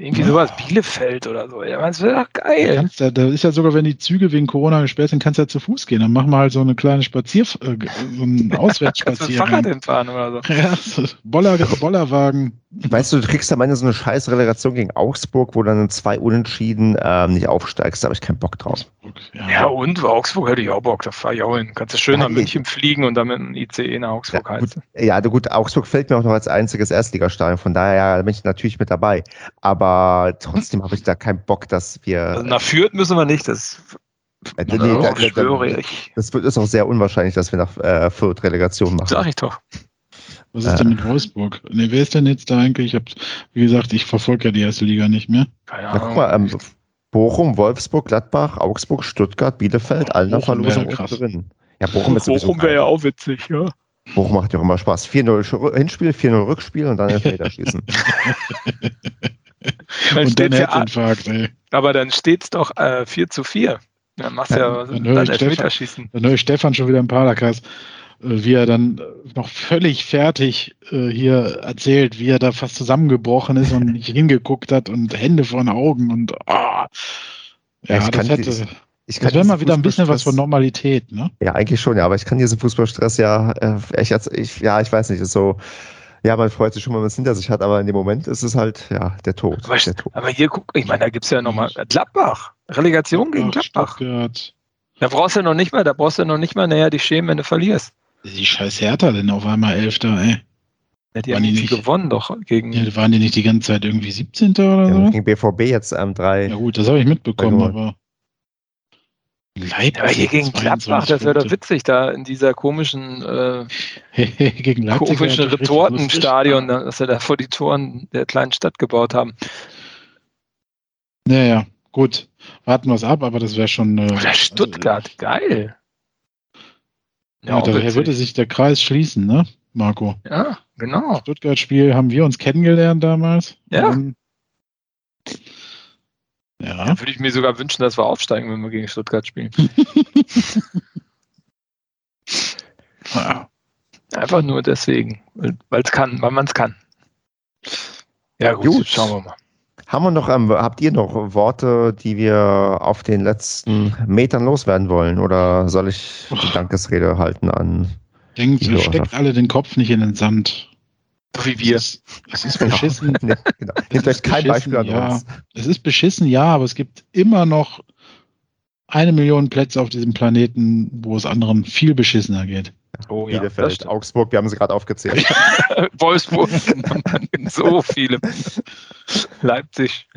Irgendwie sowas, Bielefeld oder so. Ja, das wäre doch geil. Kannst, da, da ist ja sogar, wenn die Züge wegen Corona gesperrt sind, kannst du ja zu Fuß gehen. Dann machen wir halt so eine kleine Spazier, äh, so einen Auswärtsspaziergang. Fahrrad hinfahren oder so. Ja, so Boller, Bollerwagen. Weißt du, du kriegst am Ende so eine scheiß Relegation gegen Augsburg, wo dann zwei Unentschieden ähm, nicht aufsteigst. Da habe ich keinen Bock drauf. Ja. ja, und Augsburg hätte ich auch Bock. Da fahre ich auch hin. Kannst du schön nach München fliegen und dann mit einem ICE nach Augsburg ja, heizen. Gut, ja, gut, Augsburg fällt mir auch noch als einziges Erstligastadion. Von daher bin ich natürlich mit dabei. Aber trotzdem habe ich da keinen Bock, dass wir. Also nach Fürth müssen wir nicht. Das äh, nee, da, da, da, das ist auch sehr unwahrscheinlich, dass wir nach äh, Fürth Relegation machen. Sag ich doch. Was ist äh, denn mit Wolfsburg? Ne, wer ist denn jetzt da eigentlich? Ich hab, wie gesagt, ich verfolge ja die erste Liga nicht mehr. Keine Ahnung. Na, guck mal, ähm, Bochum, Wolfsburg, Gladbach, Augsburg, Stuttgart, Bielefeld, allen nach Verlosung drin. Ja, Bochum ist Bochum wäre ja auch witzig, ja. Bochum macht ja auch immer Spaß. 4-0 Sch- Hinspiel, 4-0 Rückspiel und dann Elfmeterschießen. Dann Und dann steht's ja, Herzinfarkt, ey. aber dann steht es doch äh, 4 zu 4. Dann machst du ja, dann dann höre ich Elfmeterschießen. Dann höre ich Stefan schon wieder im Paracast, äh, wie er dann äh, noch völlig fertig äh, hier erzählt, wie er da fast zusammengebrochen ist und nicht hingeguckt hat und Hände vor den Augen und ah. Ja, Ja, ich das kann hätte. dies- Ich Das wäre mal wieder ein bisschen was von Normalität, ne? Ja, eigentlich schon, ja, aber ich kann diesen Fußballstress ja, äh, ich, ja, ich weiß nicht, ist so, ja, man freut sich schon, wenn man es hinter sich hat, aber in dem Moment ist es halt, ja, der Tod. Aber, der Tod. aber hier guck, ich meine, da gibt es ja nochmal Gladbach. Relegation gegen Ach, Gladbach. Stuttgart. Da brauchst du noch nicht mal, da brauchst du noch nicht mal näher die schämen, wenn du verlierst. Die scheiß Hertha denn auf einmal Elfter, ey. Ja, die Waren haben die nicht- gewonnen doch gegen. Ja, waren die nicht die ganze Zeit irgendwie 17. oder Ja, so? gegen BVB jetzt ähm, drei. Ja gut, das habe ich mitbekommen, aber Leipzig. Ja, aber hier gegen 22 Gladbach, das wäre doch witzig, da in dieser komischen, äh, gegen Leipzig. komischen Retortenstadion, dass sie da vor die Toren der kleinen Stadt gebaut haben. Naja, gut. Warten wir es ab, aber das wäre schon. Äh, Oder Stuttgart, geil. Also, ja, auch daher witzig. würde sich der Kreis schließen, ne, Marco? ja, genau. Stuttgart-Spiel haben wir uns kennengelernt damals. Ja. Ja. Da würde ich mir sogar wünschen, dass wir aufsteigen, wenn wir gegen Stuttgart spielen. ja. Einfach nur deswegen, weil es kann, weil man es kann. Ja gut, Gut. schauen wir mal. Haben wir noch, ähm, habt ihr noch Worte, die wir auf den letzten Metern loswerden wollen? Oder soll ich die Dankesrede halten an? Denkt, steckt alle den Kopf nicht in den Sand. So wie wir. Es ist, es ist beschissen. Nee, genau. Nehmt euch kein Beispiel an ja. uns. Es ist beschissen, ja, aber es gibt immer noch eine Million Plätze auf diesem Planeten, wo es anderen viel beschissener geht. Oh ja, Bielefeld, stimmt. Augsburg, wir haben sie gerade aufgezählt. Wolfsburg, so viele. Leipzig.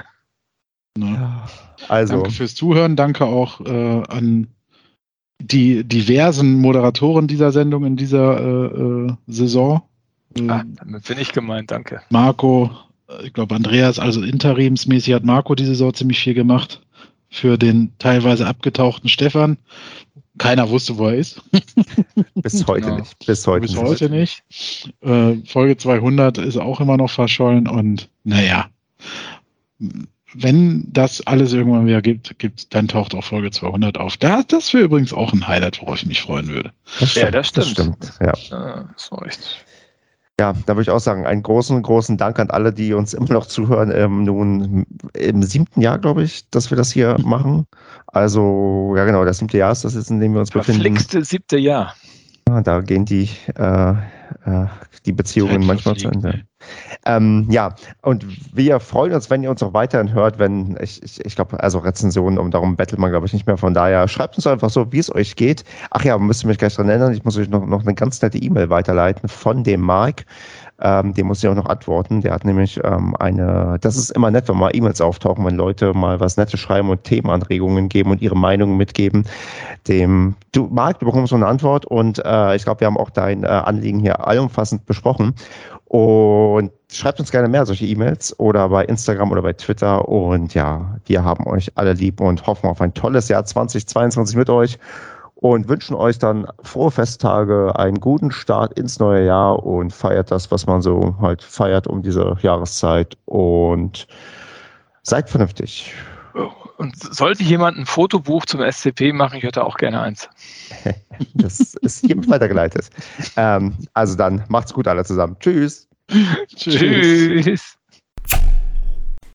Ne? Also, Danke fürs Zuhören, danke auch äh, an die diversen Moderatoren dieser Sendung in dieser äh, äh, Saison. Ah, damit bin ich gemeint, danke. Marco, äh, ich glaube Andreas, also interimsmäßig hat Marco diese Saison ziemlich viel gemacht für den teilweise abgetauchten Stefan. Keiner wusste, wo er ist. bis heute Genau. nicht. Bis heute Bis nicht. heute nicht. Äh, Folge 200 ist auch immer noch verschollen und naja, wenn das alles irgendwann wieder gibt, gibt dann taucht auch Folge 200 auf. Da, das wäre übrigens auch ein Highlight, worauf ich mich freuen würde. Das Ja, das Das stimmt. stimmt. Ja. Ah, das war echt. Ja, da würde ich auch sagen, einen großen, großen Dank an alle, die uns immer noch zuhören. Ähm, nun im siebten Jahr, glaube ich, dass wir das hier machen. Also, ja genau, das siebte Jahr ist das jetzt, in dem wir uns befinden. Verflixte siebte Jahr. Ja, Da gehen die, äh, äh, die Beziehungen manchmal zu Ende. Ähm, ja, und wir freuen uns, wenn ihr uns auch weiterhin hört, wenn, ich, ich, ich glaube, also Rezensionen, um darum bettelt man, glaube ich, nicht mehr. Von daher schreibt uns einfach so, wie es euch geht. Ach ja, müsst ihr mich gleich dran erinnern, ich muss euch noch, noch eine ganz nette E-Mail weiterleiten von dem Mark. Ähm, dem muss ich auch noch antworten. Der hat nämlich ähm, eine, das ist immer nett, wenn mal E-Mails auftauchen, wenn Leute mal was Nettes schreiben und Themenanregungen geben und ihre Meinungen mitgeben. Dem, du, Marc, du bekommst so eine Antwort und äh, ich glaube, wir haben auch dein äh, Anliegen hier allumfassend besprochen. Und schreibt uns gerne mehr solche E-Mails oder bei Instagram oder bei Twitter. Und ja, wir haben euch alle lieb und hoffen auf ein tolles Jahr 2022 mit euch und wünschen euch dann frohe Festtage, einen guten Start ins neue Jahr und feiert das, was man so halt feiert um diese Jahreszeit und seid vernünftig. Und sollte jemand ein Fotobuch zum SCP machen, ich hätte auch gerne eins. Das ist hiermit weitergeleitet. Ähm, also dann macht's gut alle zusammen. Tschüss. Tschüss.